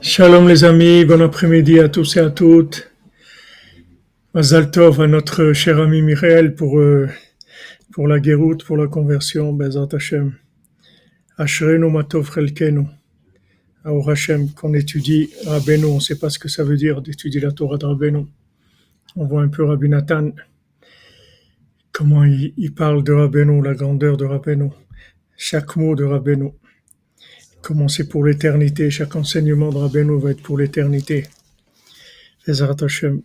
Shalom les amis, bon après-midi à tous et à toutes. Mazal Tov à notre cher ami Michael pour, euh, pour la guéroute, pour la conversion, Bezat Hashem. Ashrenu Matov Chelkenu. Hashem, qu'on étudie Rabbeinu, on ne sait pas ce que ça veut dire d'étudier la Torah de Rabbeinu. On voit un peu Rabbi Nathan, comment il, parle de Rabbeinu, la grandeur de Rabbeinu, chaque mot de Rabbeinu comment c'est pour l'éternité. Chaque enseignement de Rabbeinu va être pour l'éternité. Vezrat Hashem.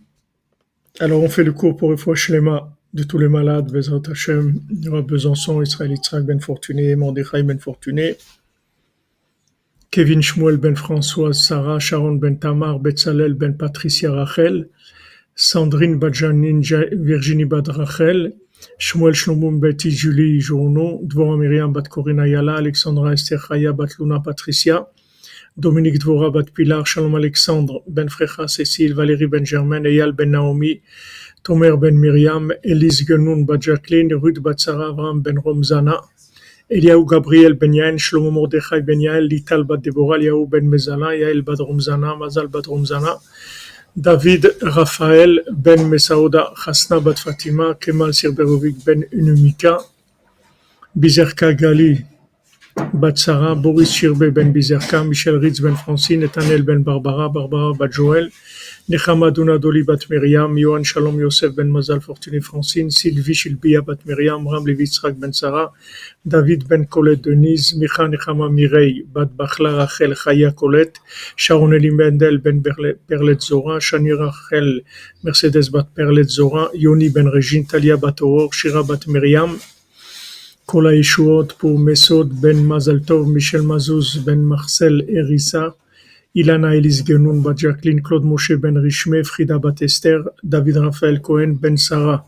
Alors, on fait le cours pour fois Shlema de tous les malades. Vezrat Hashem. Besançon, Israël Yitzhak Ben Fortuné, Mordechai Ben Fortuné, Kevin Shmuel Ben Françoise, Sarah, Sharon Ben Tamar, Betzalel Ben Patricia Rachel, Sandrine Badjanin, Virginie Bad Rachel, Shmuel Shlomo Betty Julie Journo, Dvora Miriam Bat Corina Yala, Alexandra Esther Chaya Bat Luna Patricia, Dominique Dvora Bat Pilar, Shalom Alexandre Ben Frecha Cécile, Valérie Ben Germain, Eyal Ben Naomi, Tomer Ben Miriam, Elise Genoun Bat Jacqueline, Ruth Bat Sarah Ben Romzana, Eliaou Gabriel Ben Shlomo Mordechai Ben Yael, Lital Bat Deborah, Eliaou Ben Mezana, Yael Bat Romzana, Mazal Bat Romzana, David Raphaël ben Mesaouda Hasna bat Fatima, Kemal Sirberovic ben Unumika, Bizerka Gali bat Sarah, Boris Shirbe ben Bizerka, Michel Ritz ben Francine, Nathaniel ben Barbara, Barbara bat Joël, Nechama Doli bat Myriam, Yohan Shalom Yosef ben Mazal Fortuné Francine, Sylvie Shilbia bat Myriam, Ram Levitzrak ben Sarah, David ben Colette Denise, Micha Nechama Mirei bat Bachla Rachel Chaya Colette, Sharon Elie Mendel ben Perlet Zora, Shani Rachel Mercedes bat Perlet Zora, Yoni ben Regine, Talia bat Oror, Shira bat Myriam, Pour Mesod ben Mazal Tov, Michel Mazouz ben Marcel Erissa, Ilana Elise Genoun Bat Jacqueline, Claude Moshe Ben Richme, Frida Batester, David Raphaël Cohen Ben Sarah.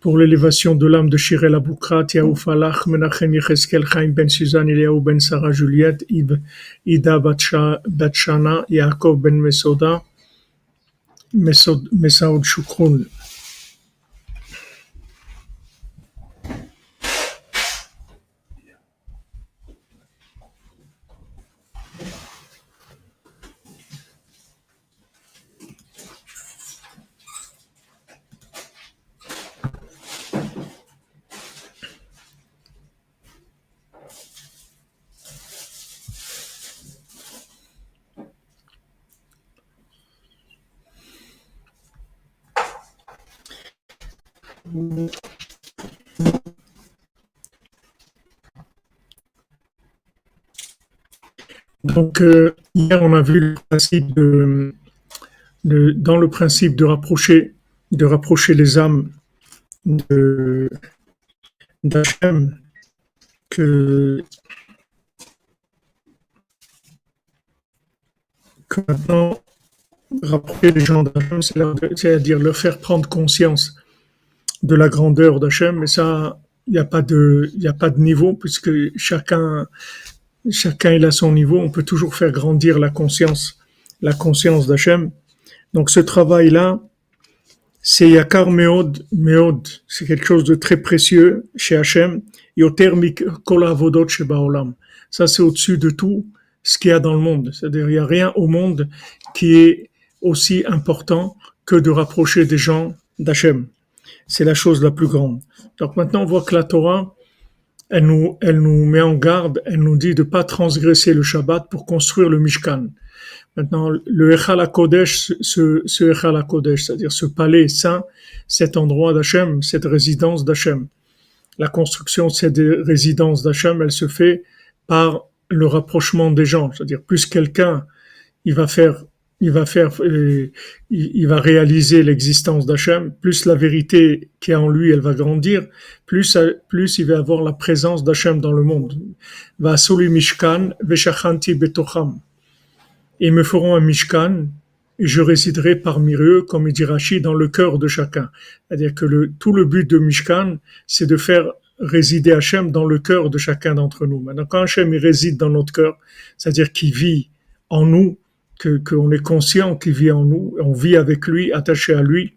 Pour l'élévation de l'âme de Shirel Aboukrat, Yaou Falach, Menachem Yecheskel, Chaim Ben Suzanne, Eliaou Ben Sarah Juliette, Ida Batshana, Yaakov Ben Mesoda, Mesaoud Shukroun. Donc, euh, hier, on a vu le principe de, dans le principe de rapprocher, de rapprocher les âmes d'Hachem, que, maintenant, rapprocher les gens d'Hachem, c'est-à-dire leur faire prendre conscience de la grandeur d'Hachem, mais ça, il n'y a pas de niveau puisque chacun, chacun il a son niveau. On peut toujours faire grandir la conscience, la conscience d'Hachem. Donc ce travail-là, c'est Yakar Meod, Meod, c'est quelque chose de très précieux chez Hachem. Yoter Kol Avodot Baolam. Ça c'est au-dessus de tout ce qu'il y a dans le monde. C'est-à-dire il n'y a rien au monde qui est aussi important que de rapprocher des gens d'Hachem c'est la chose la plus grande. Donc maintenant, on voit que la Torah, elle nous, elle nous met en garde, elle nous dit de pas transgresser le Shabbat pour construire le Mishkan. Maintenant, le Echal Kodesh, ce, ce Echal c'est-à-dire ce palais saint, cet endroit d'Hachem, cette résidence d'Hachem. La construction de cette résidence d'Hachem, elle se fait par le rapprochement des gens. C'est-à-dire, plus quelqu'un, il va faire il va faire, euh, il, va réaliser l'existence d'Hachem, plus la vérité qui est en lui, elle va grandir, plus, plus il va avoir la présence d'Hachem dans le monde. Va mishkan betocham. Ils me feront un mishkan et je résiderai parmi eux, comme il dit Rachid, dans le cœur de chacun. C'est-à-dire que le, tout le but de mishkan, c'est de faire résider Hachem dans le cœur de chacun d'entre nous. Maintenant, quand Hachem il réside dans notre cœur, c'est-à-dire qu'il vit en nous, que qu'on est conscient qu'il vit en nous, on vit avec lui, attaché à lui,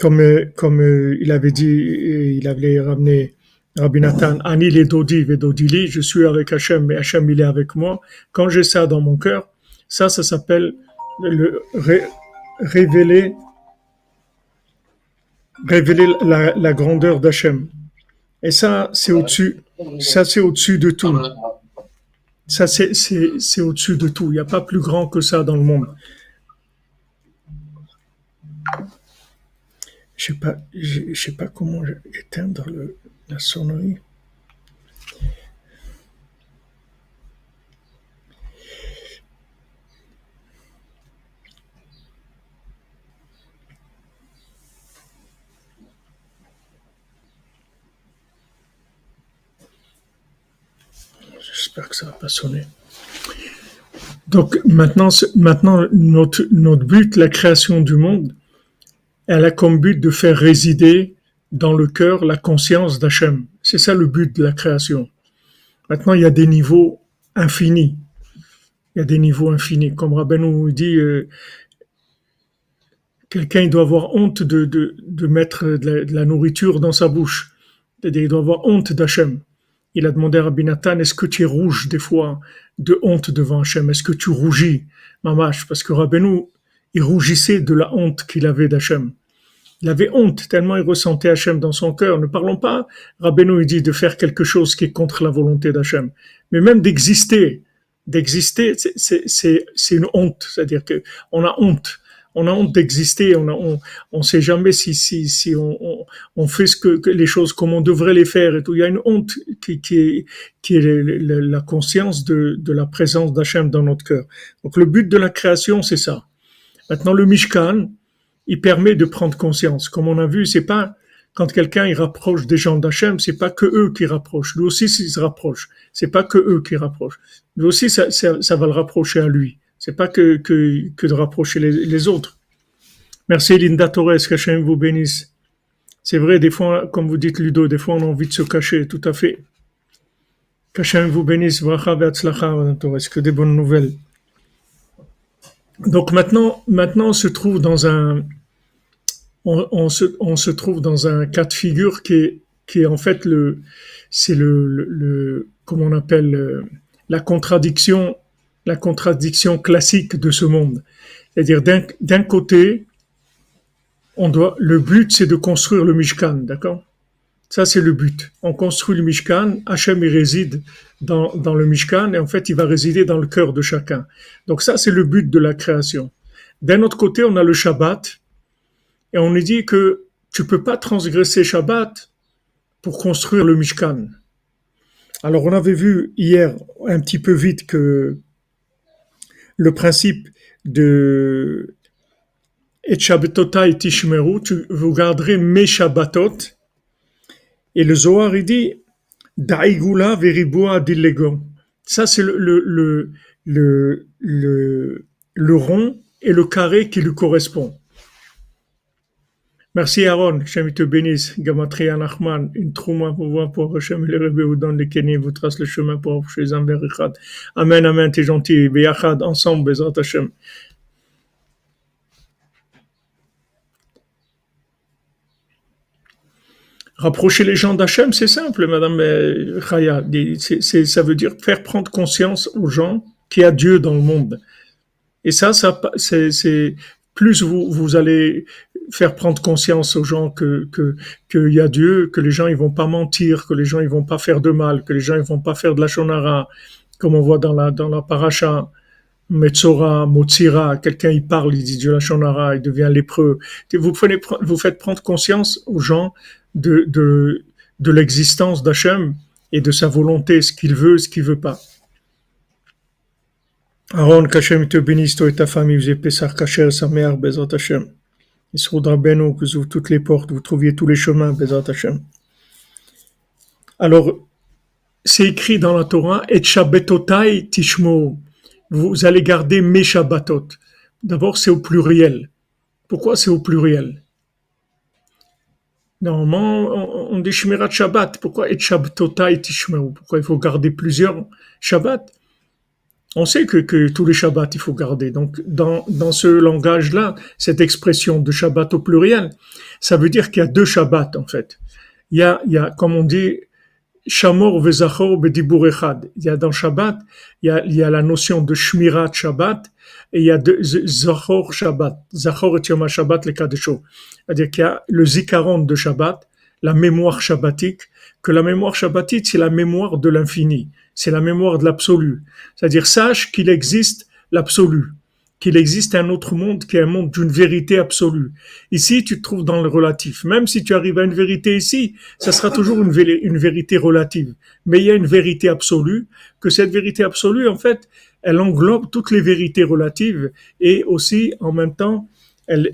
comme comme il avait dit, il avait ramené Rabbi Nathan, Ani les Dodi Vedodili, je suis avec Hachem, mais Hachem il est avec moi. Quand j'ai ça dans mon cœur, ça, ça s'appelle le révéler, révéler la, la grandeur d'Hachem. Et ça, c'est au-dessus, ça c'est au-dessus de tout. Ça, c'est, au-dessus de tout. Il n'y a pas plus grand que ça dans le monde. Je ne sais, pas, comment éteindre la sonnerie. J'espère que ça va pas sonner. Donc maintenant, maintenant notre, notre but, la création du monde, elle a comme but de faire résider dans le cœur la conscience d'Hachem. C'est ça le but de la création. Maintenant, il y a des niveaux infinis. Il y a des niveaux infinis. Comme Rabbeinu dit, euh, quelqu'un doit avoir honte de, de, mettre de la, nourriture dans sa bouche. Il doit avoir honte d'Hachem. Il a demandé à Rabbi Nathan, est-ce que tu es rouge des fois de honte devant Hachem? Est-ce que tu rougis, mamash Parce que Rabbeinu, il rougissait de la honte qu'il avait d'Hachem. Il avait honte tellement il ressentait Hachem dans son cœur. Ne parlons pas, Rabbeinu dit de faire quelque chose qui est contre la volonté d'Hachem, mais même d'exister. D'exister, c'est une honte. C'est-à-dire que on a honte. On a honte d'exister. On ne sait jamais si, si, on, fait ce que, les choses comme on devrait les faire et tout. Il y a une honte qui, est, qui est la conscience de, la présence d'Hachem dans notre cœur. Donc le but de la création, c'est ça. Maintenant, le Mishkan, il permet de prendre conscience. Comme on a vu, c'est pas quand quelqu'un il rapproche des gens d'Hachem, c'est pas que eux qui rapprochent. Lui aussi, s'il se rapproche, c'est pas que eux qui rapprochent. Lui aussi, ça, va le rapprocher à lui. C'est pas que, que, de rapprocher les, autres. Merci Linda Torres, qu'Hachem vous bénisse. C'est vrai, des fois, comme vous dites Ludo, des fois on a envie de se cacher, tout à fait. Qu'Hachem vous bénisse, que des bonnes nouvelles. Donc maintenant, maintenant on se trouve dans un, on, se, on, se, trouve dans un cas de figure qui est, qui est en fait le, c'est le, le, comment on appelle euh, la contradiction, la contradiction classique de ce monde. C'est-à-dire d'un côté, on doit, le but c'est de construire le Mishkan, d'accord? Ça c'est le but. On construit le Mishkan, Hachem il réside dans, dans le Mishkan et en fait il va résider dans le cœur de chacun. Donc ça c'est le but de la création. D'un autre côté, on a le Shabbat, et on nous dit que tu peux pas transgresser Shabbat pour construire le Mishkan. Alors on avait vu hier un petit peu vite que le principe de et Tishmeru, vous garderez mes Shabbatot. Et le Zohar, il dit, Daigula veriboa dilego. Ça, c'est le, le, le, le rond et le carré qui lui correspond. Merci Aaron, Hachem te bénisse. Gamatria Nachman, une trouma pour voir pour Hachem le Rebbe vous donne les Kenny, vous trace le chemin pour chez Amber Amen, amen, t'es gentil. Beyachad, ensemble, Bezrat Hachem. Rapprocher les gens d'Hachem, c'est simple, Madame euh, Chaya. Ça veut dire faire prendre conscience aux gens qu'il y a Dieu dans le monde. Et ça, ça c'est, plus vous allez faire prendre conscience aux gens que que qu'il y a Dieu, que les gens ils vont pas mentir, que les gens ils vont pas faire de mal, que les gens ils vont pas faire de la shonara, comme on voit dans la dans la paracha. Metzora, Motsira, quelqu'un il parle, il dit Dieu la shonara, il devient lépreux. Vous, prenez, vous faites prendre conscience aux gens de, de, de l'existence d'Hachem et de sa volonté, ce qu'il veut, ce qu'il veut pas. Aaron, qu'Hachem te bénisse, toi et ta famille, vous êtes Pessar Kacher, sa mère, Bezrat Hachem. Beno, que vous ouvrez toutes les portes, vous trouviez tous les chemins, Bezat Hashem. Alors, c'est écrit dans la Torah, et Shabbatotai Tishmo. Vous allez garder mes Shabbatot. D'abord, c'est au pluriel. Pourquoi c'est au pluriel? Normalement, on dit Shmirat Shabbat. Pourquoi et Shabbatotai Tishmo? Pourquoi il faut garder plusieurs Shabbats? On sait que, tous les Shabbats, il faut garder. Donc, dans, ce langage-là, cette expression de Shabbat au pluriel, ça veut dire qu'il y a deux Shabbats, en fait. Il y a, comme on dit, Shamor vezachor bedibur echad. Il y a dans Shabbat, il y a, il y a la notion de Shmirat Shabbat et il y a de Zachor Shabbat. Zachor et Yom Shabbat le Kadesho. C'est-à-dire qu'il y a le Zikaron de Shabbat, la mémoire shabbatique, que la mémoire shabbatique, c'est la mémoire de l'infini, c'est la mémoire de l'absolu. C'est-à-dire, sache qu'il existe l'absolu, qu'il existe un autre monde qui est un monde d'une vérité absolue. Ici, tu te trouves dans le relatif. Même si tu arrives à une vérité ici, ça sera toujours une, vérité relative. Mais il y a une vérité absolue, que cette vérité absolue, en fait, elle englobe toutes les vérités relatives et aussi, en même temps, elle,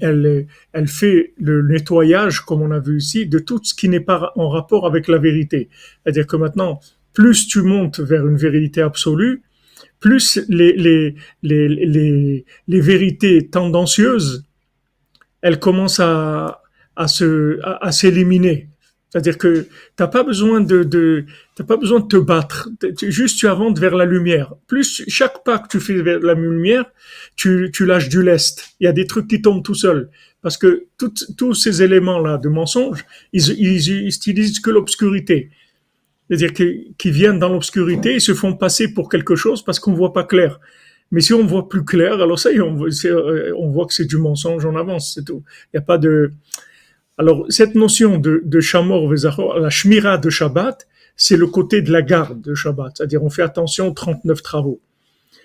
elle fait le nettoyage, comme on a vu ici, de tout ce qui n'est pas en rapport avec la vérité. C'est-à-dire que maintenant, plus tu montes vers une vérité absolue, plus les, les, les, les, les vérités tendancieuses, elles commencent à, à se, à, s'éliminer. C'est-à-dire que t'as pas besoin de, de t'as pas besoin de te battre. Juste tu avances vers la lumière. Plus chaque pas que tu fais vers la lumière, tu, tu lâches du lest. Il y a des trucs qui tombent tout seuls. Parce que tous ces éléments-là de mensonge, ils, ils, ils utilisent que l'obscurité. C'est-à-dire qu'ils viennent dans l'obscurité, ils se font passer pour quelque chose parce qu'on voit pas clair. Mais si on voit plus clair, alors ça y est, on, voit, voit que c'est du mensonge, on avance, c'est tout. Il n'y a pas de, alors, cette notion de, de Shamor Vezachor, la Shmira de Shabbat, c'est le côté de la garde de Shabbat. C'est-à-dire, on fait attention aux 39 travaux.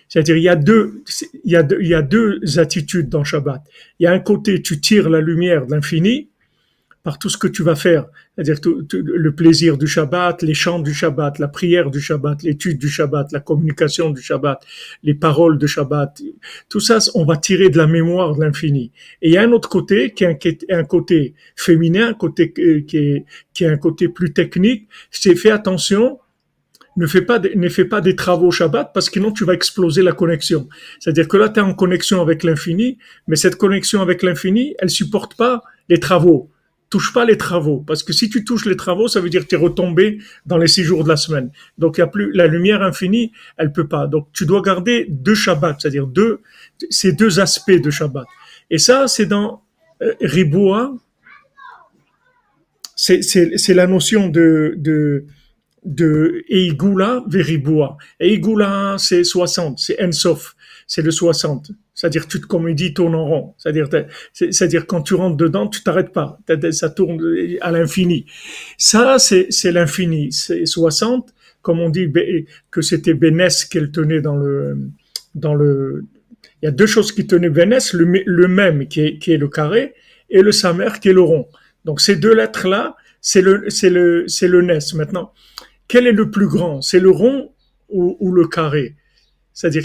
C'est-à-dire, il y a deux, il y a deux, il y a deux attitudes dans Shabbat. Il y a un côté, tu tires la lumière de l'infini, par tout ce que tu vas faire, c'est-à-dire tout, le plaisir du Shabbat, les chants du Shabbat, la prière du Shabbat, l'étude du Shabbat, la communication du Shabbat, les paroles de Shabbat, tout ça, on va tirer de la mémoire de l'infini. Et il y a un autre côté qui est un, côté féminin, un côté euh, qui est, qui est un côté plus technique. C'est fais attention, ne fais pas, ne fais pas des travaux Shabbat parce que sinon tu vas exploser la connexion. C'est-à-dire que là, tu es en connexion avec l'infini, mais cette connexion avec l'infini, elle supporte pas les travaux touche pas les travaux, parce que si tu touches les travaux, ça veut dire que tu es retombé dans les six jours de la semaine. Donc il y a plus la lumière infinie, elle peut pas. Donc tu dois garder deux Shabbats, c'est-à-dire deux ces deux aspects de Shabbat. Et ça, c'est dans euh, Riboua, c'est la notion de de de Eigula Veriboua. Eigula, c'est 60, c'est Ensof, c'est le 60. C'est-à-dire, tu te, comme il dit, tourne en rond. C'est-à-dire, quand tu rentres dedans, tu t'arrêtes pas. Ça tourne à l'infini. Ça, c'est, l'infini. C'est 60, comme on dit que c'était Bénès qu'elle tenait dans le, dans le, il y a deux choses qui tenaient Bénès, le, le même qui est, qui est le carré et le samer qui est le rond. Donc, ces deux lettres-là, c'est le, c'est le, le Nes. Maintenant, quel est le plus grand? C'est le rond ou le carré? C'est-à-dire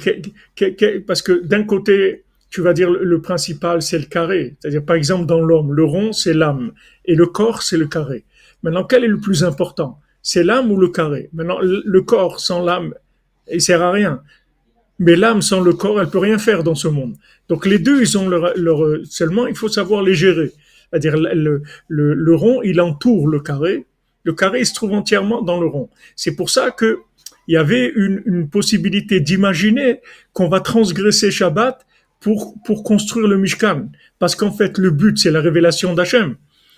que, parce que d'un côté, tu vas dire le principal, c'est le carré. C'est-à-dire, par exemple, dans l'homme, le rond, c'est l'âme. Et le corps, c'est le carré. Maintenant, quel est le plus important? C'est l'âme ou le carré? Maintenant, le corps sans l'âme, il sert à rien. Mais l'âme sans le corps, elle peut rien faire dans ce monde. Donc les deux, ils ont leur, leur seulement, il faut savoir les gérer. C'est-à-dire le, le, le, rond, il entoure le carré. Le carré, il se trouve entièrement dans le rond. C'est pour ça que il y avait une, une possibilité d'imaginer qu'on va transgresser Shabbat pour, pour construire le Mishkan. Parce qu'en fait, le but, c'est la révélation d'Hachem.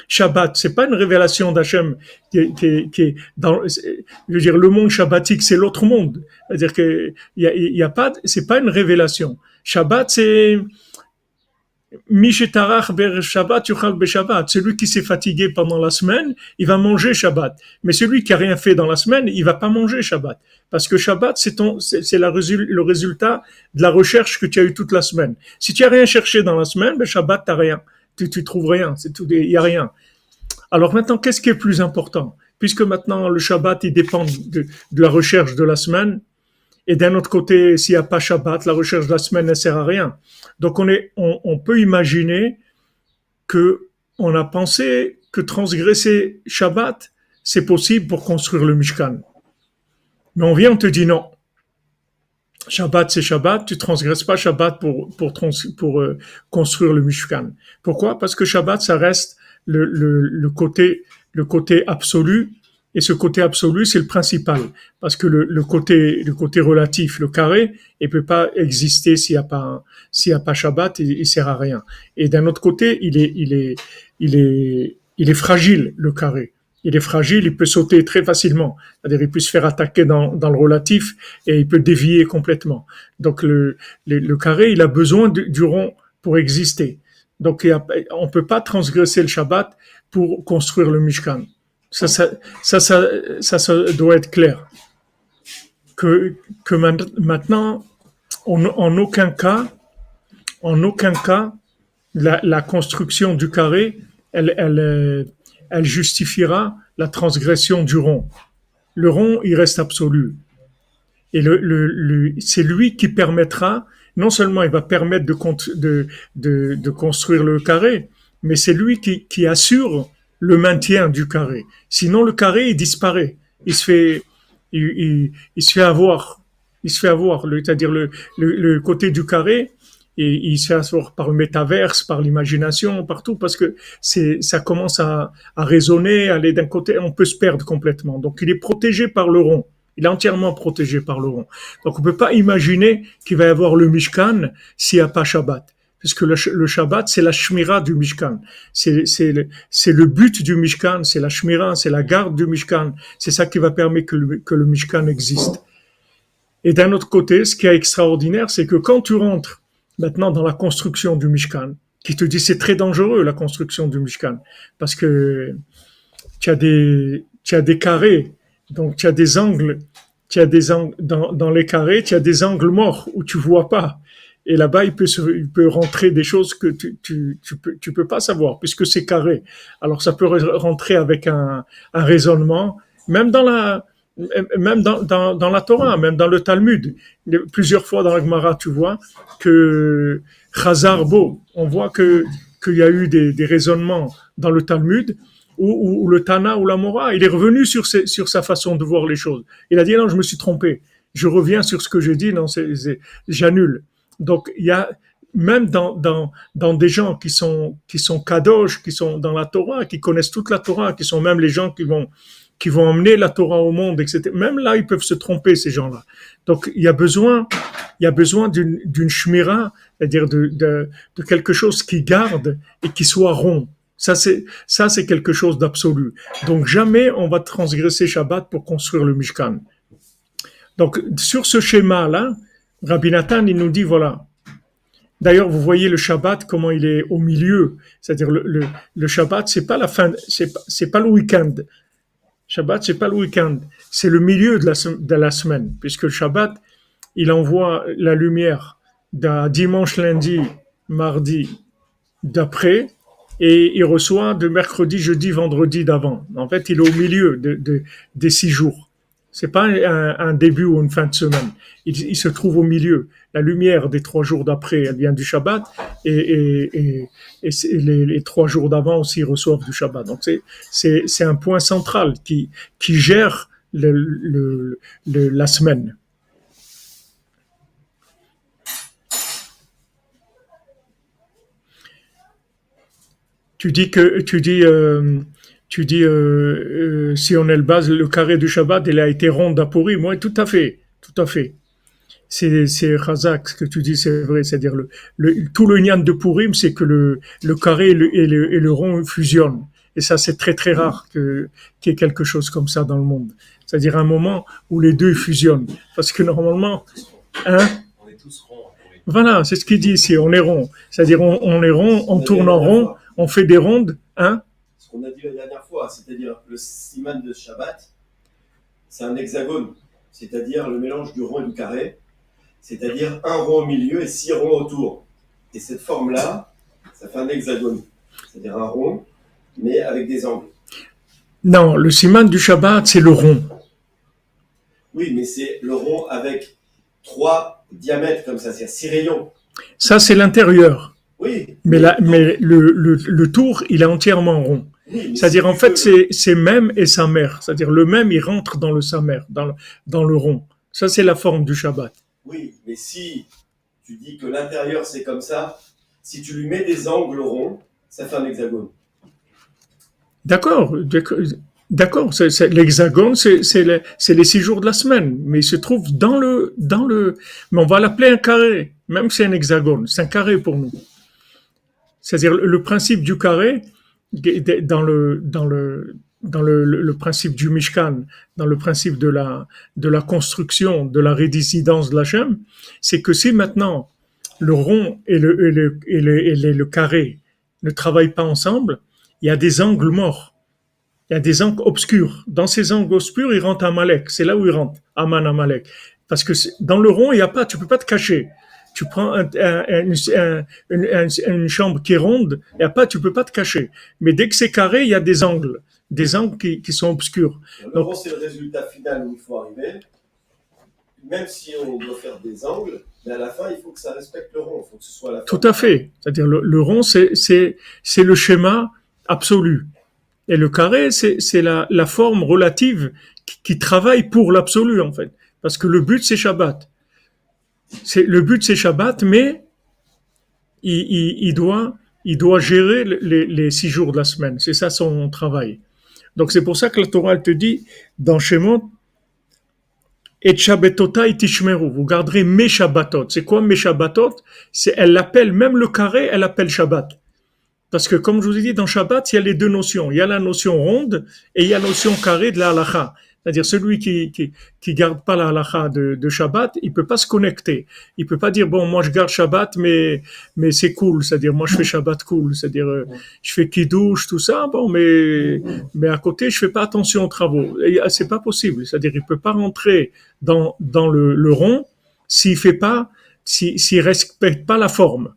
Shabbat, c'est pas une révélation d'Hachem qui, qui, qui, est dans, je veux dire, le monde shabbatique, c'est l'autre monde. C'est-à-dire que il y a, y a pas, c'est pas une révélation. Shabbat, c'est, Shabbat, Shabbat. Celui qui s'est fatigué pendant la semaine, il va manger Shabbat. Mais celui qui a rien fait dans la semaine, il va pas manger Shabbat. Parce que Shabbat, c'est le résultat de la recherche que tu as eu toute la semaine. Si tu as rien cherché dans la semaine, ben Shabbat, t'as rien. Tu, tu trouves rien. C'est tout, il y a rien. Alors maintenant, qu'est-ce qui est plus important? Puisque maintenant, le Shabbat, il dépend de la recherche de la semaine. Et d'un autre côté, s'il n'y a pas Shabbat, la recherche de la semaine ne sert à rien. Donc on, est, on, peut imaginer que on a pensé que transgresser Shabbat, c'est possible pour construire le Mishkan. Mais on vient, on te dit non. Shabbat, c'est Shabbat, tu transgresses pas Shabbat pour, pour, pour euh, construire le Mishkan. Pourquoi? Parce que Shabbat, ça reste le, le, le, côté, le côté absolu et ce côté absolu, c'est le principal, parce que le, le, côté, le côté relatif, le carré, il peut pas exister s'il y a pas, s'il a pas Shabbat, il, il sert à rien. Et d'un autre côté, il est, il est, il est, il est fragile, le carré. Il est fragile, il peut sauter très facilement. C'est-à-dire, il peut se faire attaquer dans, dans le relatif et il peut dévier complètement. Donc, le, le, le carré, il a besoin du, du rond pour exister. Donc, on peut pas transgresser le Shabbat pour construire le Mishkan. Ça, ça, ça, ça, doit être clair. Que, que maintenant, en aucun cas, en aucun cas, la, la construction du carré, elle, elle, elle justifiera la transgression du rond. Le rond, il reste absolu. Et le, le, c'est lui qui permettra, non seulement il va permettre de, de, de, de construire le carré, mais c'est lui qui, qui assure le maintien du carré. Sinon, le carré, il disparaît. Il se fait, il, il, il se fait avoir. Il se fait avoir. C'est-à-dire le, le, le, côté du carré, et il se fait avoir par le métaverse, par l'imagination, partout, parce que ça commence à, à résonner, aller d'un côté, on peut se perdre complètement. Donc, il est protégé par le rond. Il est entièrement protégé par le rond. Donc, on peut pas imaginer qu'il va y avoir le Mishkan s'il n'y a pas Shabbat puisque le, le Shabbat, c'est la Shmira du Mishkan. C'est, le, le but du Mishkan, c'est la Shmira, c'est la garde du Mishkan. C'est ça qui va permettre que le, que le Mishkan existe. Et d'un autre côté, ce qui est extraordinaire, c'est que quand tu rentres maintenant dans la construction du Mishkan, qui te dit c'est très dangereux la construction du Mishkan, parce que tu as des, tu as des carrés, donc tu as des angles, tu as des angles, dans, dans les carrés, tu as des angles morts où tu vois pas. Et là-bas, il peut, se, il peut rentrer des choses que tu, tu, tu, peux, tu peux pas savoir puisque c'est carré. Alors ça peut rentrer avec un, un raisonnement, même dans la, même dans, dans, dans, la Torah, même dans le Talmud. Plusieurs fois dans la Gemara, tu vois que Bo, on voit que qu'il y a eu des, des raisonnements dans le Talmud où, où, le Tana ou la Mora, il est revenu sur, ses, sur sa façon de voir les choses. Il a dit non, je me suis trompé. Je reviens sur ce que j'ai dit, non, j'annule. Donc, il y a même dans, dans, dans des gens qui sont, qui sont kadosh, qui sont dans la Torah, qui connaissent toute la Torah, qui sont même les gens qui vont, qui vont emmener la Torah au monde, etc. Même là, ils peuvent se tromper, ces gens-là. Donc, il y a besoin, il y a besoin d'une, d'une c'est-à-dire de, de, de quelque chose qui garde et qui soit rond. Ça, c'est, ça, c'est quelque chose d'absolu. Donc, jamais on va transgresser Shabbat pour construire le Mishkan. Donc, sur ce schéma-là, Rabbi Nathan, il nous dit voilà. D'ailleurs, vous voyez le Shabbat, comment il est au milieu. C'est-à-dire, le, Shabbat, c'est pas la fin, c'est pas, le week-end. Shabbat, c'est pas le week-end. C'est le milieu de la, semaine. Puisque le Shabbat, il envoie la lumière d'un dimanche, lundi, mardi d'après, et il reçoit de mercredi, jeudi, vendredi d'avant. En fait, il est au milieu de, de, des six jours. C'est pas un, début ou une fin de semaine. Il, se trouve au milieu. La lumière des trois jours d'après, elle vient du Shabbat, et, les, trois jours d'avant aussi reçoivent du Shabbat. Donc c'est un point central qui gère la semaine. Tu dis que tu dis euh, tu dis, euh, euh, si on est le base, le carré du Shabbat, il a été rond d'Apuri. Moi, tout à fait, tout à fait. C'est, c'est Razak, ce que tu dis, c'est vrai. C'est-à-dire, le, le, tout le nian de Purim, c'est que le, le carré et le, et le, et le rond fusionnent. Et ça, c'est très, très rare que, qu'il y ait quelque chose comme ça dans le monde. C'est-à-dire un moment où les deux fusionnent. Parce que normalement, hein, on est tous ronds. Voilà, c'est ce qu'il dit ici, on est rond. C'est-à-dire, on, on est rond, on tourne en rond, on fait des rondes, hein, on a dit la dernière fois, c'est-à-dire le siman de Shabbat, c'est un hexagone, c'est-à-dire le mélange du rond et du carré, c'est-à-dire un rond au milieu et six ronds autour. Et cette forme-là, ça fait un hexagone, c'est-à-dire un rond, mais avec des angles. Non, le siman du Shabbat, c'est le rond. Oui, mais c'est le rond avec trois diamètres comme ça, c'est-à-dire six rayons. Ça, c'est l'intérieur. Oui. Mais, la, mais le, le, le, tour, il est entièrement rond. C'est-à-dire, en fait, c'est même et sa mère. C'est-à-dire, le même, il rentre dans le sa mère, dans le, dans le rond. Ça, c'est la forme du Shabbat. Oui, mais si tu dis que l'intérieur, c'est comme ça, si tu lui mets des angles ronds, ça fait un hexagone. D'accord. D'accord, l'hexagone, c'est c'est le- c'est les six jours de la semaine, mais il se trouve dans le, dans le, mais on va l'appeler un carré, même si c'est un hexagone, c'est un carré pour nous. C'est-à-dire le principe du carré, dans le, dans le, dans le, le- principe du Mishkan, dans le principe de la, de la construction, de la résidence de c'est que si maintenant le rond et le, et le, et le, et le- carré ne travaillent pas ensemble, il y a des angles morts. Il y a des angles obscurs. Dans ces angles obscurs, il rentre Amalek. C'est là où il rentre, Aman Amalek. Parce que dans le rond, il n'y a pas, tu peux pas te cacher. Tu prends un- un- un- un- une, un- une chambre qui est ronde, il y a pas, tu peux pas te cacher. Mais dès que c'est carré, il y a des angles, des angles qui, qui sont obscurs. Le Donc- rond, c'est le résultat final où il faut arriver. Même si on doit faire des angles, mais à la fin, il faut que ça respecte le rond. Il faut que ce soit la. Tout à fait. C'est-à-dire le, le rond, c'est le schéma absolu, et le carré, c'est c'est la la forme relative qui, qui travaille pour l'absolu en fait. Parce que le but c'est Shabbat. Le but c'est Shabbat, mais il, doit gérer les, six jours de la semaine. C'est ça son travail. Donc c'est pour ça que la Torah elle te dit dans Shemot et Shabbetota et Tishmeru. Vous garderez mes Shabbatot. C'est quoi mes Shabbatot? Elle l'appelle même le carré, elle appelle Shabbat. Parce que comme je vous ai dit dans Shabbat, il y a les deux notions. Il y a la notion ronde et il y a la notion carrée de la halacha. C'est-à-dire celui qui qui qui garde pas la halacha de, de Shabbat, il peut pas se connecter. Il peut pas dire bon moi je garde Shabbat mais mais c'est cool. C'est-à-dire moi je fais Shabbat cool. C'est-à-dire euh, je fais kiddush tout ça bon mais mais à côté je fais pas attention aux travaux. Euh, C'est pas possible. C'est-à-dire il peut pas rentrer dans dans le, le rond s'il fait pas si s'il respecte pas la forme.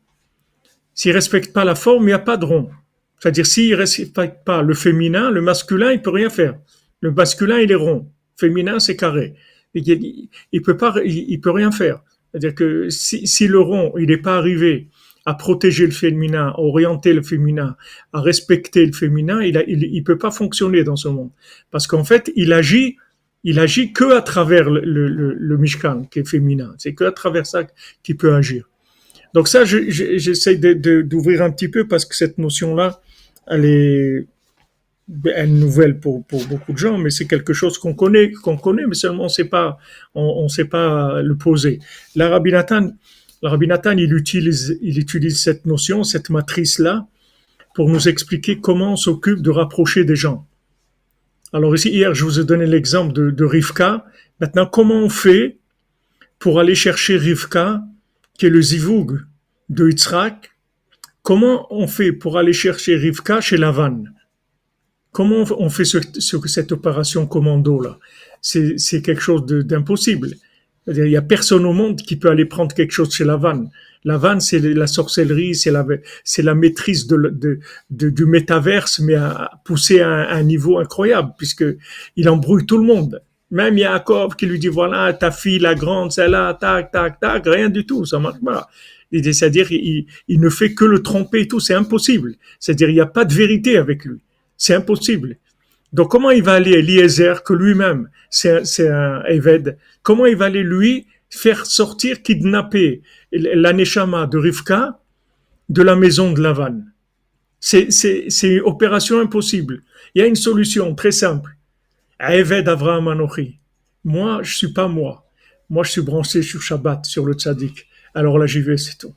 S'il respecte pas la forme, il n'y a pas de rond. C'est-à-dire s'il respecte pas le féminin, le masculin, il peut rien faire. Le masculin, il est rond. Féminin, c'est carré. Il, peut pas, il, peut rien faire. C'est-à-dire que si, si le rond, il n'est pas arrivé à protéger le féminin, à orienter le féminin, à respecter le féminin, il, a, il, il peut pas fonctionner dans ce monde. Parce qu'en fait, il agit, il agit que à travers le, le, le, qui est féminin. C'est que à travers ça qu'il peut agir. Donc ça, je- je- j'essaie d'ouvrir un petit peu parce que cette notion-là, elle est est nouvelle pour, pour beaucoup de gens, mais c'est quelque chose qu'on connaît, qu'on connaît, mais seulement on sait pas, on, on sait pas le poser. La Rabbi Nathan, Nathan, il utilise, il utilise cette notion, cette matrice-là, pour nous expliquer comment on s'occupe de rapprocher des gens. Alors ici, hier, je vous ai donné l'exemple de, de Rivka. Maintenant, comment on fait pour aller chercher Rivka, qui est le zivug de Yitzhak? Comment on fait pour aller chercher Rivka chez Lavan? Comment on fait ce- ce- cette opération commando là? C'est quelque chose d'impossible. Il y a personne au monde qui peut aller prendre quelque chose chez Lavan. Lavan, c'est la sorcellerie, c'est la, la maîtrise de, de, du métaverse, mais à, poussé à un, niveau incroyable, puisque il embrouille tout le monde. Même Yaakov qui lui dit, voilà, ta fille, la grande, celle-là, tac, tac, tac, rien du tout, ça marche pas. C'est-à-dire, il, il ne fait que le tromper et tout, c'est impossible. C'est-à-dire, il n'y a pas de vérité avec lui. C'est impossible. Donc, comment il va aller Eliezer, que lui-même, c'est un, Eved, comment il va aller lui faire sortir, kidnapper l'aneshama de Rivka de la maison de Lavan? C'est une opération impossible. Il y a une solution très simple. Eved Avraham Anochi. Moi, je suis pas moi. Moi, je suis branché sur Shabbat, sur le tzaddik. Alors là, j'y vais, c'est tout.